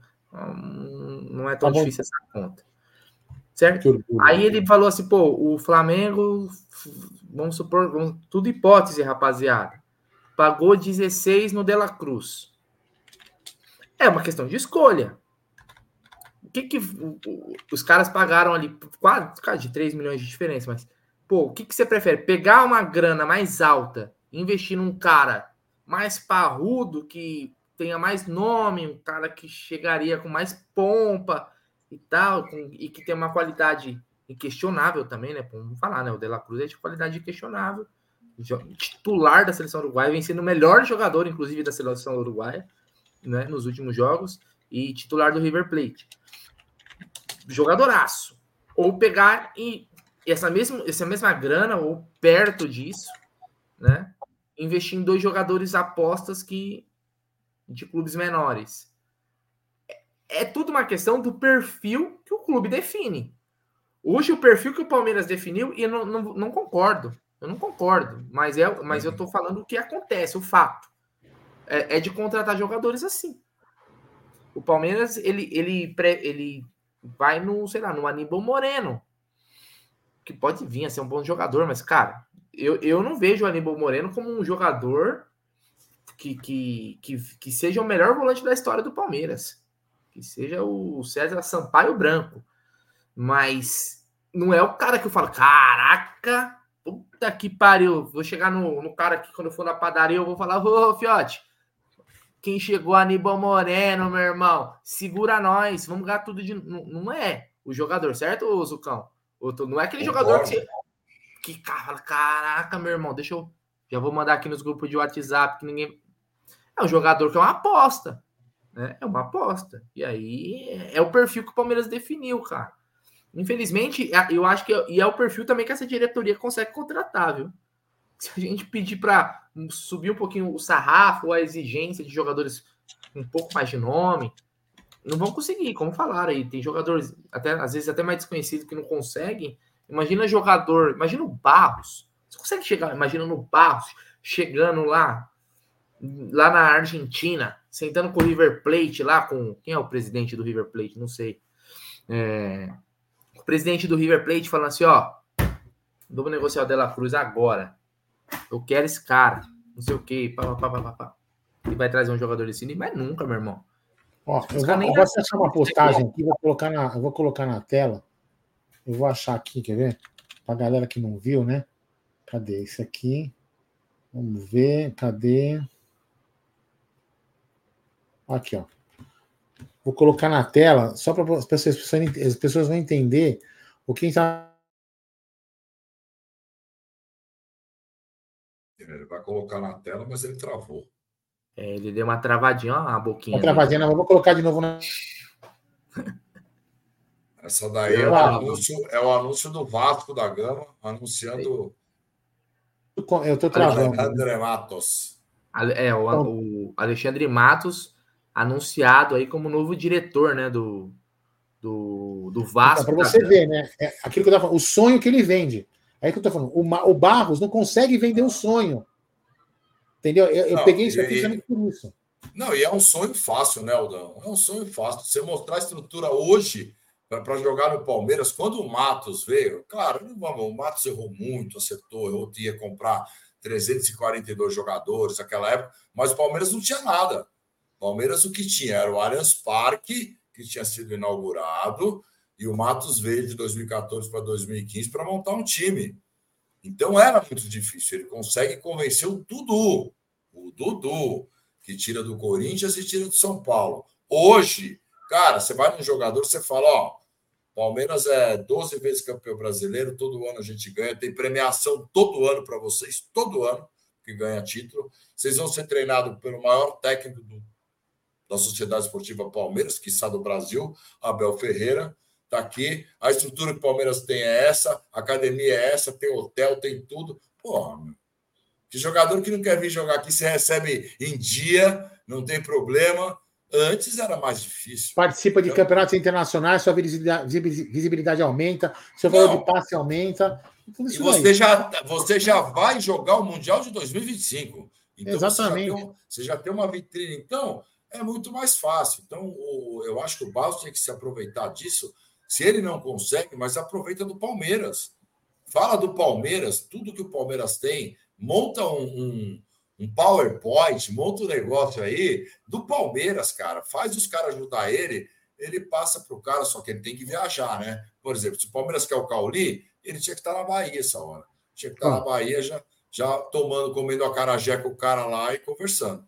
não é tão tá difícil essa conta. Certo? Aí ele falou assim, pô, o Flamengo, vamos supor, vamos, tudo hipótese, rapaziada. Pagou 16 no Dela Cruz. É uma questão de escolha. O que que os caras pagaram ali? Quase, de 3 milhões de diferença, mas, pô, o que, que você prefere? Pegar uma grana mais alta, investir num cara mais parrudo, que tenha mais nome, um cara que chegaria com mais pompa e tal, com, e que tem uma qualidade inquestionável também, né? Vamos falar, né? O De La Cruz é de qualidade inquestionável. titular da seleção uruguaia, vem sendo o melhor jogador, inclusive, da seleção uruguaia, né, nos últimos jogos, e titular do River Plate. Jogadoraço. Ou pegar e essa mesma, essa mesma grana, ou perto disso, né, investir em dois jogadores apostas que de clubes menores. É, é tudo uma questão do perfil que o clube define. Hoje, o perfil que o Palmeiras definiu, e eu não, não, não concordo. Eu não concordo, mas, é, mas eu estou falando o que acontece, o fato. É, é, de contratar jogadores assim. O Palmeiras, ele, ele, ele vai no, sei lá, no Aníbal Moreno, que pode vir a ser um bom jogador, mas, cara, eu, eu não vejo o Aníbal Moreno como um jogador que, que, que, que seja o melhor volante da história do Palmeiras. Que seja o César Sampaio Branco. Mas não é o cara que eu falo, caraca, puta que pariu. Vou chegar no, no cara aqui quando eu for na padaria, eu vou falar, ô, ô Fiote, quem chegou Aníbal Moreno, meu irmão, segura nós, vamos ganhar tudo de. Não, não é o jogador, certo, Zucão? Não é aquele jogador que você. Que cara, caraca, meu irmão, deixa eu. Já vou mandar aqui nos grupos de WhatsApp que ninguém. É um jogador que é uma aposta. Né? É uma aposta. E aí é o perfil que o Palmeiras definiu, cara. Infelizmente, é, eu acho que é, e é o perfil também que essa diretoria consegue contratar, viu? Se a gente pedir para subir um pouquinho o sarrafo, a exigência de jogadores um pouco mais de nome, não vão conseguir, como falaram aí. Tem jogadores, até às vezes até mais desconhecidos, que não conseguem. Imagina jogador, imagina o Barros. Você consegue chegar, imagina no Barros, chegando lá, lá na Argentina, sentando com o River Plate, lá com. Quem é o presidente do River Plate? Não sei. É, o presidente do River Plate falando assim: ó, vamos negociar o Dela Cruz agora. Eu quero esse cara. Não sei o quê. Pá, pá, pá, pá, pá. E vai trazer um jogador desse nível, mas nunca, meu irmão.
Ó, eu vou, eu vou achar uma postagem aqui, vou colocar na, eu vou colocar na tela. Eu vou achar aqui, quer ver? Pra galera que não viu, né? Cadê esse aqui? Vamos ver, cadê? Aqui, ó. Vou colocar na tela, só para as pessoas, as pessoas vão entender o que está.
Ele vai colocar na tela, mas ele travou.
É, ele deu uma travadinha, ó, a boquinha.
Uma travadinha, não, vou colocar de novo na.
Essa daí é o, anúncio, é o anúncio do Vasco da Gama, anunciando.
Eu tô travando.
Alexandre Matos.
É, o, o Alexandre Matos anunciado aí como novo diretor, né, do, do, do Vasco.
Então, para você ver, né, é aquilo que eu tava falando, o sonho que ele vende. É que eu tô falando, o, o Barros não consegue vender o um sonho. Entendeu? Eu, eu não, peguei isso aqui justamente por isso.
Não, e é um sonho fácil, né, Aldão? É um sonho fácil. Você mostrar a estrutura hoje para jogar no Palmeiras, quando o Matos veio, claro, o Matos errou muito, acertou, eu ia comprar 342 jogadores naquela época, mas o Palmeiras não tinha nada. Palmeiras o que tinha era o Allianz Parque, que tinha sido inaugurado, e o Matos veio de 2014 para 2015 para montar um time. Então era muito difícil. Ele consegue convencer o Dudu, o Dudu, que tira do Corinthians e tira do São Paulo. Hoje, cara, você vai num jogador, você fala, ó, Palmeiras é 12 vezes campeão brasileiro, todo ano a gente ganha, tem premiação todo ano para vocês, todo ano que ganha título. Vocês vão ser treinados pelo maior técnico do da Sociedade Esportiva Palmeiras, que está do Brasil, Abel Ferreira, está aqui. A estrutura que o Palmeiras tem é essa, a academia é essa, tem hotel, tem tudo. Porra, meu. Que jogador que não quer vir jogar aqui, você recebe em dia, não tem problema. Antes era mais difícil.
Participa de então, campeonatos internacionais, sua visibilidade, aumenta, seu valor de passe aumenta.
E você já, você já vai jogar o Mundial de 2025. Então
Exatamente.
Você já, tem, você já tem uma vitrine. Então, é muito mais fácil. Então, o, eu acho que o Barros tem que se aproveitar disso. Se ele não consegue, mas aproveita do Palmeiras. Fala do Palmeiras, tudo que o Palmeiras tem, monta um, um, um PowerPoint, monta um negócio aí do Palmeiras, cara. Faz os caras ajudar ele, ele passa para o cara, só que ele tem que viajar, né? Por exemplo, se o Palmeiras quer o Cauli, ele tinha que estar na Bahia essa hora. Tinha que estar na Bahia já, já tomando, comendo a carajé com o cara lá e conversando.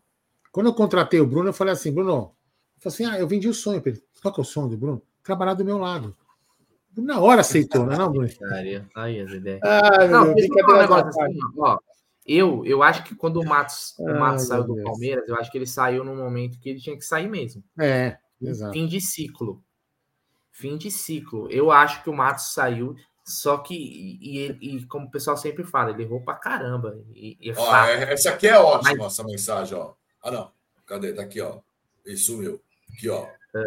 Quando eu contratei o Bruno, eu falei assim, Bruno, eu falei assim, ah, eu vendi o sonho para ele. Qual que é o sonho do Bruno? Trabalhar do meu lado. Na hora aceitou, não é não, Bruno?
Aí as ideias. Ah, não, assim, ó, Eu, eu acho que quando o Matos, o Matos saiu do Palmeiras, eu acho que ele saiu no momento que ele tinha que sair mesmo.
É, exato.
Fim de ciclo. Fim de ciclo. Eu acho que o Matos saiu, só que, e, e, e como o pessoal sempre fala, ele errou pra caramba. E, e
é ó, é, essa aqui é ótima, Mas... essa mensagem, ó. Ah, não. Cadê? Tá aqui, ó. Isso meu. Aqui, ó. É.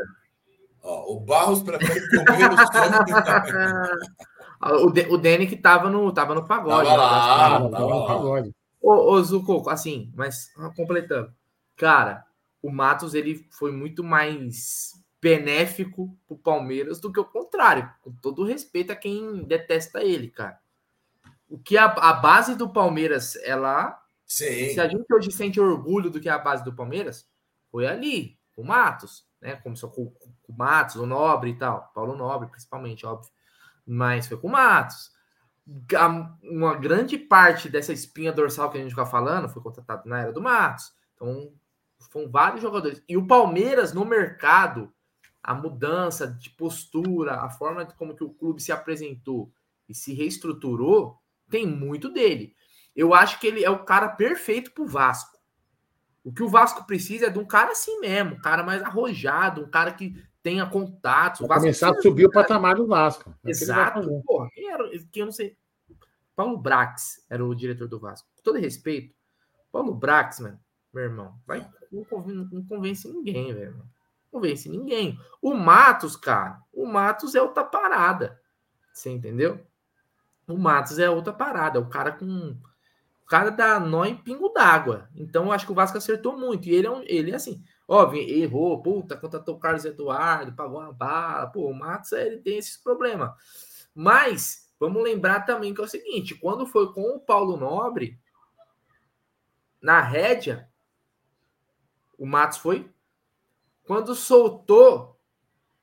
ó o Barros prefere comer os
O, o Dene que tava no, tava no pagode. Tava lá, tava, tava no pagode. Ô, ô Zuko, assim, mas completando. Cara, o Matos ele foi muito mais benéfico pro Palmeiras do que o contrário. Com todo respeito a quem detesta ele, cara. O que a, a base do Palmeiras é lá.
Sim.
Se a gente hoje sente orgulho do que é a base do Palmeiras, foi ali, o Matos, né? Começou com, com o Matos, o Nobre e tal. Paulo Nobre, principalmente, óbvio mas foi com o Matos. Uma grande parte dessa espinha dorsal que a gente fica falando foi contratado na era do Matos. Então, foram vários jogadores. E o Palmeiras no mercado, a mudança de postura, a forma como que o clube se apresentou e se reestruturou, tem muito dele. Eu acho que ele é o cara perfeito para o Vasco. O que o Vasco precisa é de um cara assim mesmo, um cara mais arrojado, um cara que tenha contatos.
Começar a subir o patamar do Vasco.
É Exato. Porra, quem era? Quem eu não sei. Paulo Brax era o diretor do Vasco. Com todo respeito, Paulo Brax, mano, meu irmão, vai, não, convence, não convence ninguém, velho. Não convence ninguém. O Matos, cara, o Matos é outra parada. Você entendeu? O Matos é outra parada. É o cara com. Cara dá nó em pingo d'água. Então, eu acho que o Vasco acertou muito. E ele é, um, ele é assim. Óbvio, errou, puta, contratou o Carlos Eduardo, pagou uma bala, pô, o Matos ele tem esses problemas. Mas vamos lembrar também que é o seguinte: quando foi com o Paulo Nobre, na rédea, o Matos foi. Quando soltou,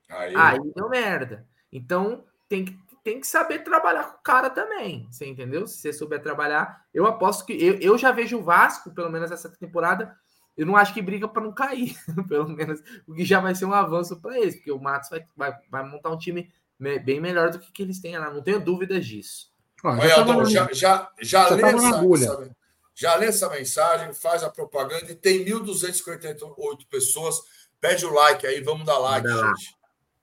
aí, aí deu merda. Então tem que, tem que saber trabalhar com o cara também. Você entendeu? Se você souber trabalhar, eu aposto que eu, eu já vejo o Vasco, pelo menos essa temporada, eu não acho que briga para não cair, pelo menos, o que já vai ser um avanço para eles, porque o Matos vai, vai, vai, montar um time bem melhor do que, que eles têm lá, não tenho dúvidas disso.
Olha, Adão, já, já, já, lê essa, essa, já lê essa mensagem, faz a propaganda e tem 1.248 pessoas. Pede o like aí, vamos dar like, gente.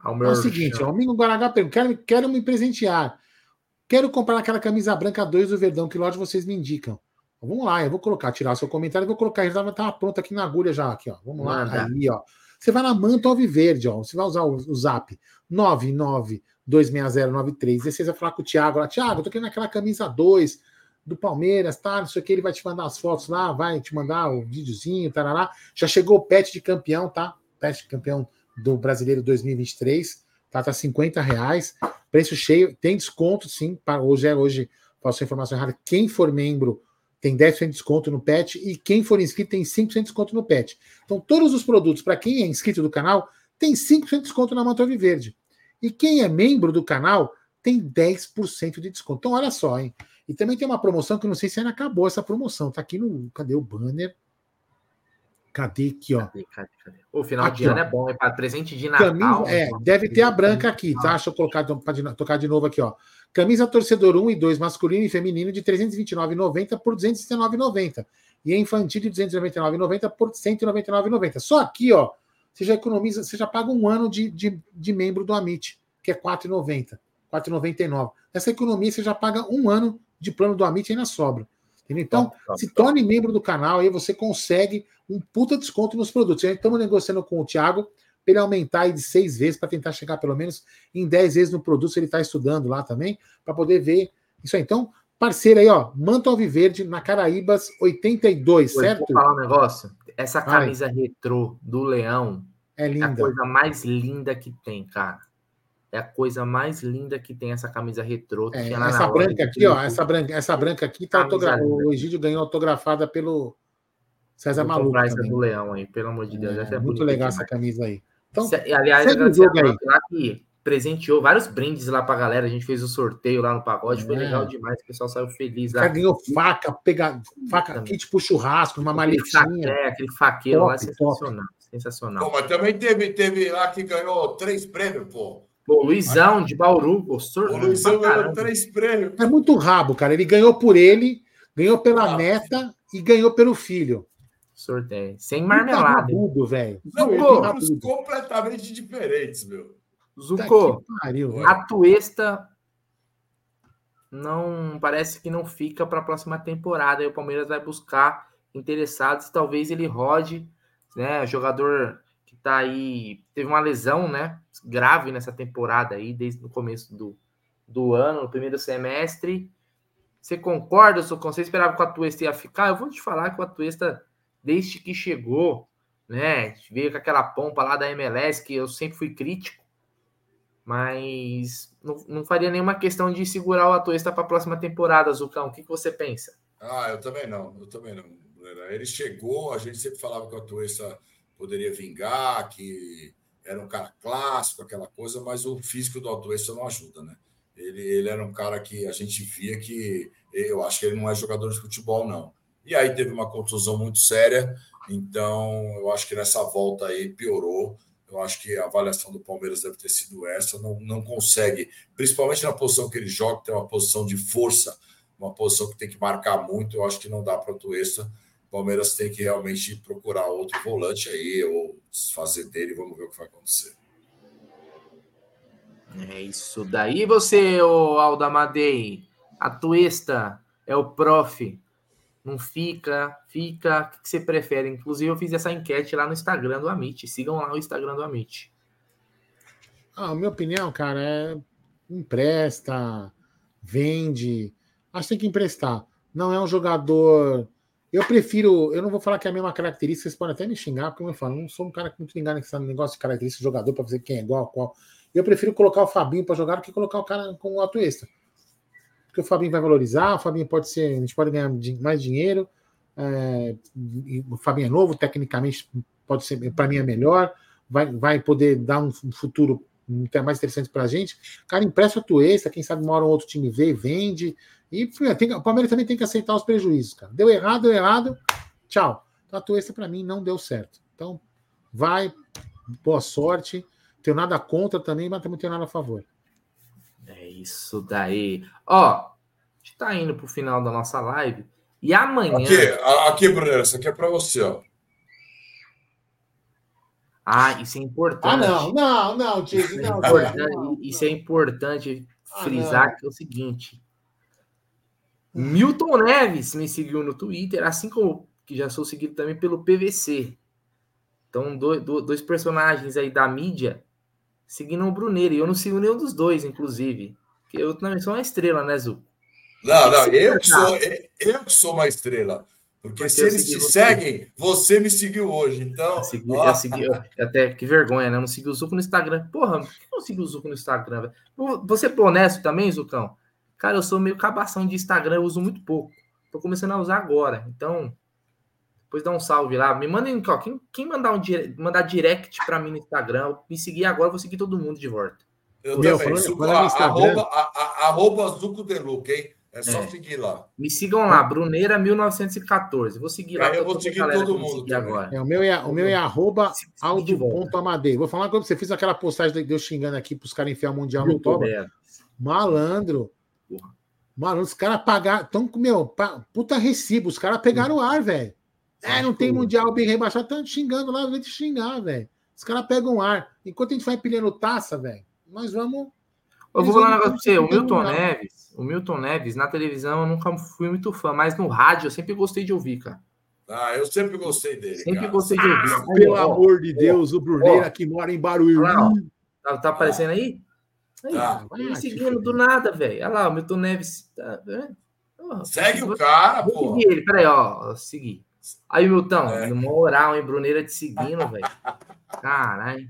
É o seguinte, o Domingo Guaragá quero, quero me presentear. Quero comprar aquela camisa branca 2 do Verdão, que loja vocês me indicam. Vamos lá, eu vou colocar, tirar seu comentário, vou colocar, já estava pronto aqui na agulha já, aqui, ó. Vamos lá, Manda. aí, ó. Você vai na Manto Alviverde, ó. Você vai usar o, o zap 9926093. E você vai falar com o Thiago lá, Thiago, eu tô querendo aquela camisa 2 do Palmeiras, tá? Não sei o que, ele vai te mandar as fotos lá, vai te mandar o videozinho, tarará. Já chegou o pet de campeão, tá? Pet de campeão do Brasileiro 2023, tá? Tá 50 reais, preço cheio, tem desconto, sim, para hoje é hoje, posso informação errada, quem for membro tem 10% de desconto no PET e quem for inscrito tem 5% de desconto no PET. Então, todos os produtos, para quem é inscrito do canal, tem 5% de desconto na Manta Verde. E quem é membro do canal tem 10% de desconto. Então, olha só, hein? E também tem uma promoção que eu não sei se ainda acabou essa promoção. Tá aqui no. Cadê o banner? Cadê aqui, ó? Cadê, cadê,
cadê? O final aqui, de ano ó. é bom, é para presente de Natal. Camisa,
é, deve ter a branca aqui, tá? Deixa eu colocar, tocar de novo aqui, ó. Camisa torcedor 1 e 2 masculino e feminino de R$ 329,90 por R$ 219,90. E infantil de R$ 299,90 por R$ 199,90. Só aqui, ó, você já economiza, você já paga um ano de, de, de membro do Amit, que é R$ 4,90, R$ 4,99. Essa economia você já paga um ano de plano do Amit e ainda sobra. Entendeu? Então, top, top, se top. torne membro do canal e você consegue um puta desconto nos produtos. Estamos negociando com o Thiago para ele aumentar aí de seis vezes, para tentar chegar pelo menos em dez vezes no produto, se ele está estudando lá também, para poder ver isso aí. Então, parceiro aí, ó, Manto Alviverde, na Caraíbas 82, Pô, certo? Vou
falar um negócio. Essa camisa Ai. retrô do Leão
é, linda. é a
coisa mais linda que tem, cara. É a coisa mais linda que tem essa camisa retrô.
É, essa branca aqui, ó, essa branca, essa branca aqui tá autografada. O Egídio ganhou autografada pelo César Maluco.
Essa do Leão aí, pelo amor de Deus.
É, é muito legal essa camisa aí.
Então, aliás, agradecer lá que presenteou vários brindes lá pra galera. A gente fez o sorteio lá no pagode, é. foi legal demais. O pessoal saiu feliz lá.
ganhou faca, pega, faca, kit pro churrasco, uma maletinha.
É, aquele faqueiro top, lá sensacional. Top. Sensacional.
Pô, mas também teve, teve lá que ganhou três prêmios, pô.
Pô, Luizão de Bauru,
O Luizão ganhou três prêmios.
É muito rabo, cara. Ele ganhou por ele, Ganhou pela ah, neta e ganhou pelo filho.
Sorteio. Sem marmelada.
Tudo, velho.
São números completamente diferentes, meu.
Zuko, a Tuesta não parece que não fica para a próxima temporada. E o Palmeiras vai buscar interessados, talvez ele rode, né? Jogador tá aí, teve uma lesão, né? Grave nessa temporada aí, desde o começo do, do ano, no primeiro semestre. Você concorda, Zuko? Você esperava que o Atuesta ia ficar? Eu vou te falar que o Atuesta desde que chegou, né? Veio com aquela pompa lá da MLS, que eu sempre fui crítico, mas não, não faria nenhuma questão de segurar o Atuesta para a próxima temporada, Zucão. O que, que você pensa?
Ah, eu também não, eu também não. Ele chegou, a gente sempre falava que o Atuesta poderia vingar, que era um cara clássico, aquela coisa, mas o físico do Atuesta não ajuda, né? Ele, ele era um cara que a gente via que eu acho que ele não é jogador de futebol, não. E aí teve uma contusão muito séria, então eu acho que nessa volta aí piorou. Eu acho que a avaliação do Palmeiras deve ter sido essa. Não, não consegue, principalmente na posição que ele joga, tem uma posição de força, uma posição que tem que marcar muito. Eu acho que não dá para o. O Palmeiras tem que realmente procurar outro volante aí, ou desfazer dele. Vamos ver o que vai acontecer.
É isso daí. Você, o Aldamadei, a Tuesta é o prof não fica, fica, o que você prefere? Inclusive, eu fiz essa enquete lá no Instagram do Amit. Sigam lá o Instagram do Amit.
Ah, minha opinião, cara, é empresta, vende. Acho que tem que emprestar. Não é um jogador. Eu prefiro. Eu não vou falar que é a mesma característica, vocês podem até me xingar, porque eu falo, não sou um cara muito ligado nesse negócio de característica de jogador para ver quem é igual a qual. Eu prefiro colocar o Fabinho para jogar do que colocar o cara com o auto extra porque o Fabinho vai valorizar, o Fabinho pode ser, a gente pode ganhar mais dinheiro, é, o Fabinho é novo, tecnicamente pode ser, para mim é melhor, vai, vai poder dar um, futuro mais interessante para a gente. Cara, empresta a Tuesta, quem sabe uma hora um outro time vê vende. E tem, o Palmeiras também tem que aceitar os prejuízos, cara. Deu errado, deu errado, tchau. Então a Tuesta para mim não deu certo. Então vai, boa sorte. Tenho nada contra também, mas também não tenho nada a favor.
É isso daí. Ó, a gente tá indo pro final da nossa live. E amanhã.
Aqui, aqui Bruno, isso aqui é para você, ó.
Ah, isso é importante.
Ah, não, não, não, Tio, não, não,
Isso é importante frisar ah, que é o seguinte. Milton Neves me seguiu no Twitter, assim como que já sou seguido também pelo PVC. Então, dois, dois personagens aí da mídia seguindo o Bruneiro. E eu não sigo nenhum dos dois, inclusive. Porque eu também sou uma estrela, né, Zu?
Não, não, eu que, sou, eu que sou uma estrela. Porque, porque se eles te você. seguem, você me seguiu hoje. Então. Eu
segui, eu segui eu, até que vergonha, né? Eu não segui o Zuco no Instagram. Porra, por que eu não segui o Zuco no Instagram? Você é honesto também, Zucão? Cara, eu sou meio cabação de Instagram, eu uso muito pouco. Tô começando a usar agora. Então, depois dá um salve lá. Me mandem, ó, quem, quem mandar, um direct, mandar direct para mim no Instagram, me seguir agora, eu vou seguir todo mundo de volta.
Eu Meu, também. Zuco, a, arroba, a, a, arroba Zuco Deluca, hein? É só é. seguir lá.
Me sigam lá, Bruneira 1914. Vou seguir lá.
É, eu vou seguir todo mundo.
Agora. É, o meu é, o meu é arroba aldo.amadei. Vou falar quando você fez aquela postagem de eu xingando aqui para os caras enfiar o Mundial no toba. Malandro. Porra. Malandro, os caras pagaram. Estão com meu. Puta recibo. Os caras pegaram o ar, velho. É, não tem mundial bem rebaixado, tá xingando lá, vai te xingar, velho. Os caras pegam ar. Enquanto a gente vai empilhando taça, velho, nós vamos.
Eu vou falar um negócio pra você, o Milton Neves, o Milton Neves, na televisão eu nunca fui muito fã, mas no rádio eu sempre gostei de ouvir, cara.
Ah, eu sempre gostei dele.
Sempre cara. gostei de ouvir. Ah,
pelo amor de Deus, o Bruneira que mora em Barueri.
Tá, tá aparecendo aí? Aí, tá. Vai seguindo do nada, velho. Olha lá, o Milton Neves. Tá,
Segue o cara, pô.
Seguir ele, peraí, ó. Seguir. Aí, Milton, é. no moral, hein? Bruneira te seguindo, velho. Caralho.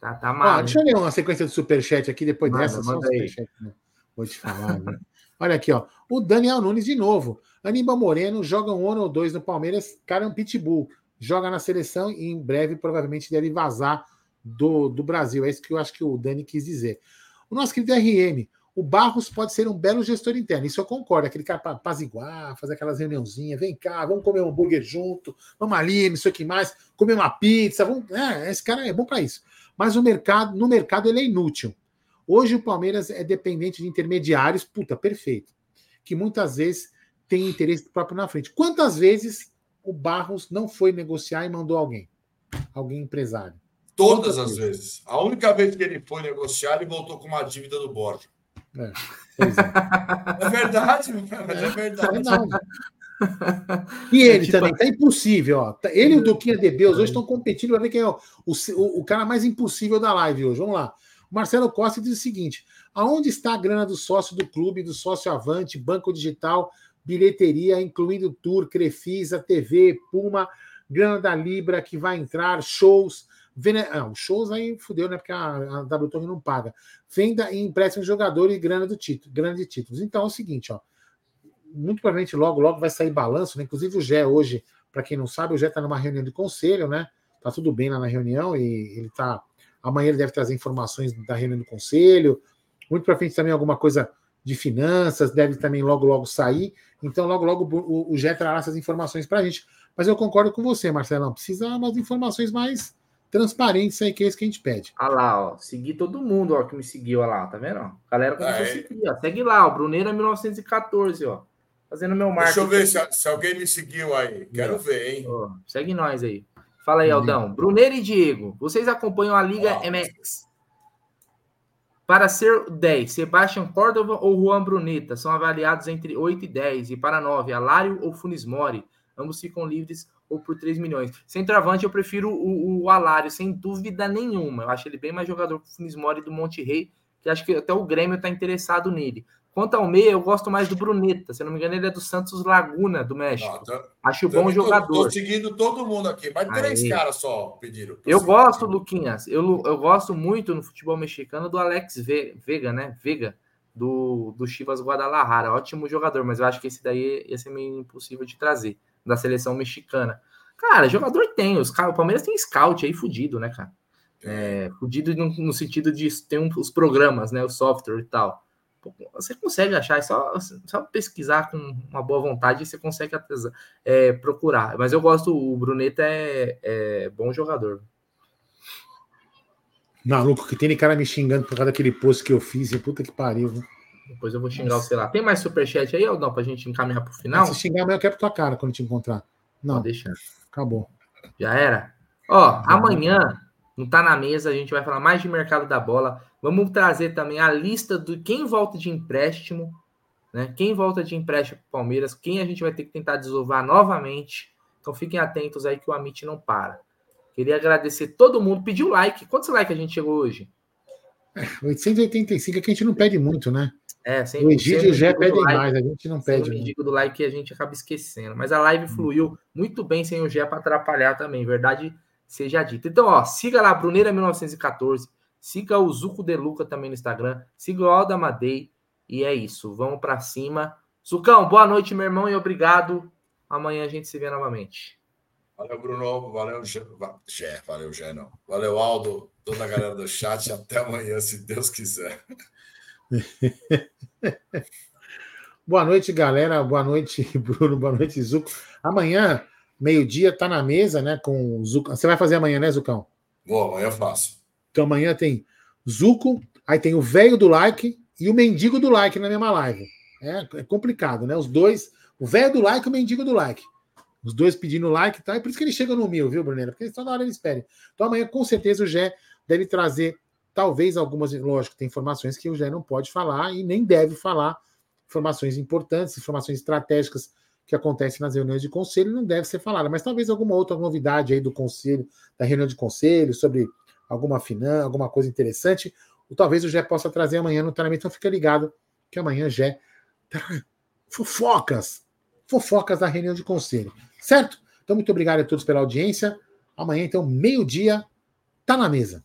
Tá, tá mal.
deixa eu ler uma sequência do superchat aqui depois manda, dessa. Manda aí. Né? Vou te falar. né? Olha aqui, ó. O Daniel Nunes de novo. Aníbal Moreno joga um ano ou dois no Palmeiras. Cara, é um pitbull. Joga na seleção e em breve provavelmente deve vazar do, do Brasil. É isso que eu acho que o Dani quis dizer. O nosso querido RM. O Barros pode ser um belo gestor interno, isso eu concordo. Aquele cara para apaziguar, fazer aquelas reuniãozinhas, vem cá, vamos comer um hambúrguer junto, vamos ali, não sei o que mais, comer uma pizza. Vamos... É, esse cara é bom para isso. Mas o mercado, no mercado ele é inútil. Hoje o Palmeiras é dependente de intermediários, puta, perfeito. que muitas vezes tem interesse próprio na frente. Quantas vezes o Barros não foi negociar e mandou alguém? Alguém empresário?
Todas as vezes. A única vez que ele foi negociar, ele voltou com uma dívida do Borja. É, é. é verdade, mas é verdade.
E ele é tipo... também, tá impossível, ó. Tá, ele e o Duquinha de Beus hoje estão competindo para ver quem é o, o, o, cara mais impossível da live hoje. Vamos lá. O Marcelo Costa diz o seguinte: aonde está a grana do sócio do clube, do sócio avante, banco digital, bilheteria, incluindo tour, Crefisa, TV, Puma, grana da Libra que vai entrar, shows. Vene... Ah, shows aí fudeu, né? Porque a, a W não paga. Venda e empréstimo de jogador e grana do título, grana de títulos. Então é o seguinte, ó. Muito provavelmente logo, logo vai sair balanço, né? Inclusive o Gé hoje, para quem não sabe, o Gé está numa reunião de conselho, né? Tá tudo bem lá na reunião e ele tá. Amanhã ele deve trazer informações da reunião do conselho. Muito para frente também alguma coisa de finanças, deve também logo, logo sair. Então, logo, logo o, o Gé trará essas informações para a gente. Mas eu concordo com você, Marcelão. Precisa umas informações mais transparentes aí, que é isso que a gente pede.
Olha lá, ó. Seguir todo mundo, ó, que me seguiu, olha lá, tá vendo? Ó? Galera começou a seguir, ó. Segue lá, o Bruneira 1914, ó. Fazendo meu marketing.
Deixa eu ver se, se, alguém me seguiu aí. Quero ver, hein?
Ó, segue nós aí. Fala aí, Aldão. Bruneira e Diego, vocês acompanham a Liga oh, MX? Para ser 10, Sebastião Córdova ou Juan Bruneta são avaliados entre 8 e 10. E para 9, Alário ou Funes Mori. Ambos ficam livres ou por 3 milhões. Centroavante, eu prefiro o, o Alário, sem dúvida nenhuma. Eu acho ele bem mais jogador que o Funes Mori do Monte Rei, que acho que até o Grêmio está interessado nele. Quanto ao meia, eu gosto mais do Bruneta. Se não me engano, ele é do Santos Laguna, do México. Não, tô, Acho bom jogador. Estou
seguindo todo mundo aqui, mas Aí. três caras só pediram.
Eu gosto, Luquinhas. Eu, eu gosto muito no futebol mexicano do Alex Vega, né? Vega, do, do Chivas Guadalajara. Ótimo jogador, mas eu acho que esse daí ia ser meio impossível de trazer, da seleção mexicana. Cara, jogador tem. Os, o Palmeiras tem scout aí fudido, né, cara? É, fudido no, no sentido de ter um, os programas, né? O software e tal você consegue achar, é só, só pesquisar com uma boa vontade você consegue é, procurar. Mas eu gosto, o Bruneta é, é bom jogador.
Maluco, que tem cara me xingando por causa daquele post que eu fiz, e puta que pariu. Viu?
Depois eu vou xingar Nossa. o sei lá. Tem mais superchat aí ou não, pra gente encaminhar pro final?
Se xingar, amanhã eu quero tua cara quando te encontrar. Não,
deixa.
Acabou.
Já era? Ó, amanhã não tá na mesa, a gente vai falar mais de mercado da bola. Vamos trazer também a lista do quem volta de empréstimo, né? Quem volta de empréstimo para Palmeiras, quem a gente vai ter que tentar desovar novamente. Então fiquem atentos aí que o Amit não para. Queria agradecer todo mundo. Pediu like. Quantos likes a gente chegou hoje?
885 é que a gente não pede muito, né?
É,
sempre, o Egídio já pede mais, a gente não pede.
O digo do like a gente acaba esquecendo. Mas a live fluiu muito bem sem o Gé para atrapalhar também. Verdade seja dito. Então, ó, siga lá, Bruneira1914, siga o Zuco De Luca também no Instagram, siga o Alda Madei, e é isso, vamos para cima. Zucão, boa noite, meu irmão, e obrigado. Amanhã a gente se vê novamente.
Valeu, Bruno. Valeu, Gé. Valeu, Gé, não. Valeu, Aldo, toda a galera do chat. Até amanhã, se Deus quiser.
Boa noite, galera. Boa noite, Bruno. Boa noite, Zuco. Amanhã meio-dia, tá na mesa, né? Com o Zuco. Você vai fazer amanhã, né, Zucão?
Vou, amanhã eu faço.
Então amanhã tem Zuco, aí tem o velho do like e o mendigo do like na mesma live. É, é complicado, né? Os dois, o velho do like e o mendigo do like. Os dois pedindo like e tal. É por isso que ele chega no mil, viu, Brunera? Porque na hora eles esperem. Então amanhã, com certeza, o Gé deve trazer, talvez algumas, lógico, tem informações que o Gé não pode falar e nem deve falar. Informações importantes, informações estratégicas que acontece nas reuniões de conselho não deve ser falada, mas talvez alguma outra novidade aí do conselho, da reunião de conselho, sobre alguma finança, alguma coisa interessante, ou talvez o Gé possa trazer amanhã no treinamento, então fica ligado que amanhã Gé fofocas, fofocas da reunião de conselho, certo? Então muito obrigado a todos pela audiência. Amanhã então meio-dia tá na mesa.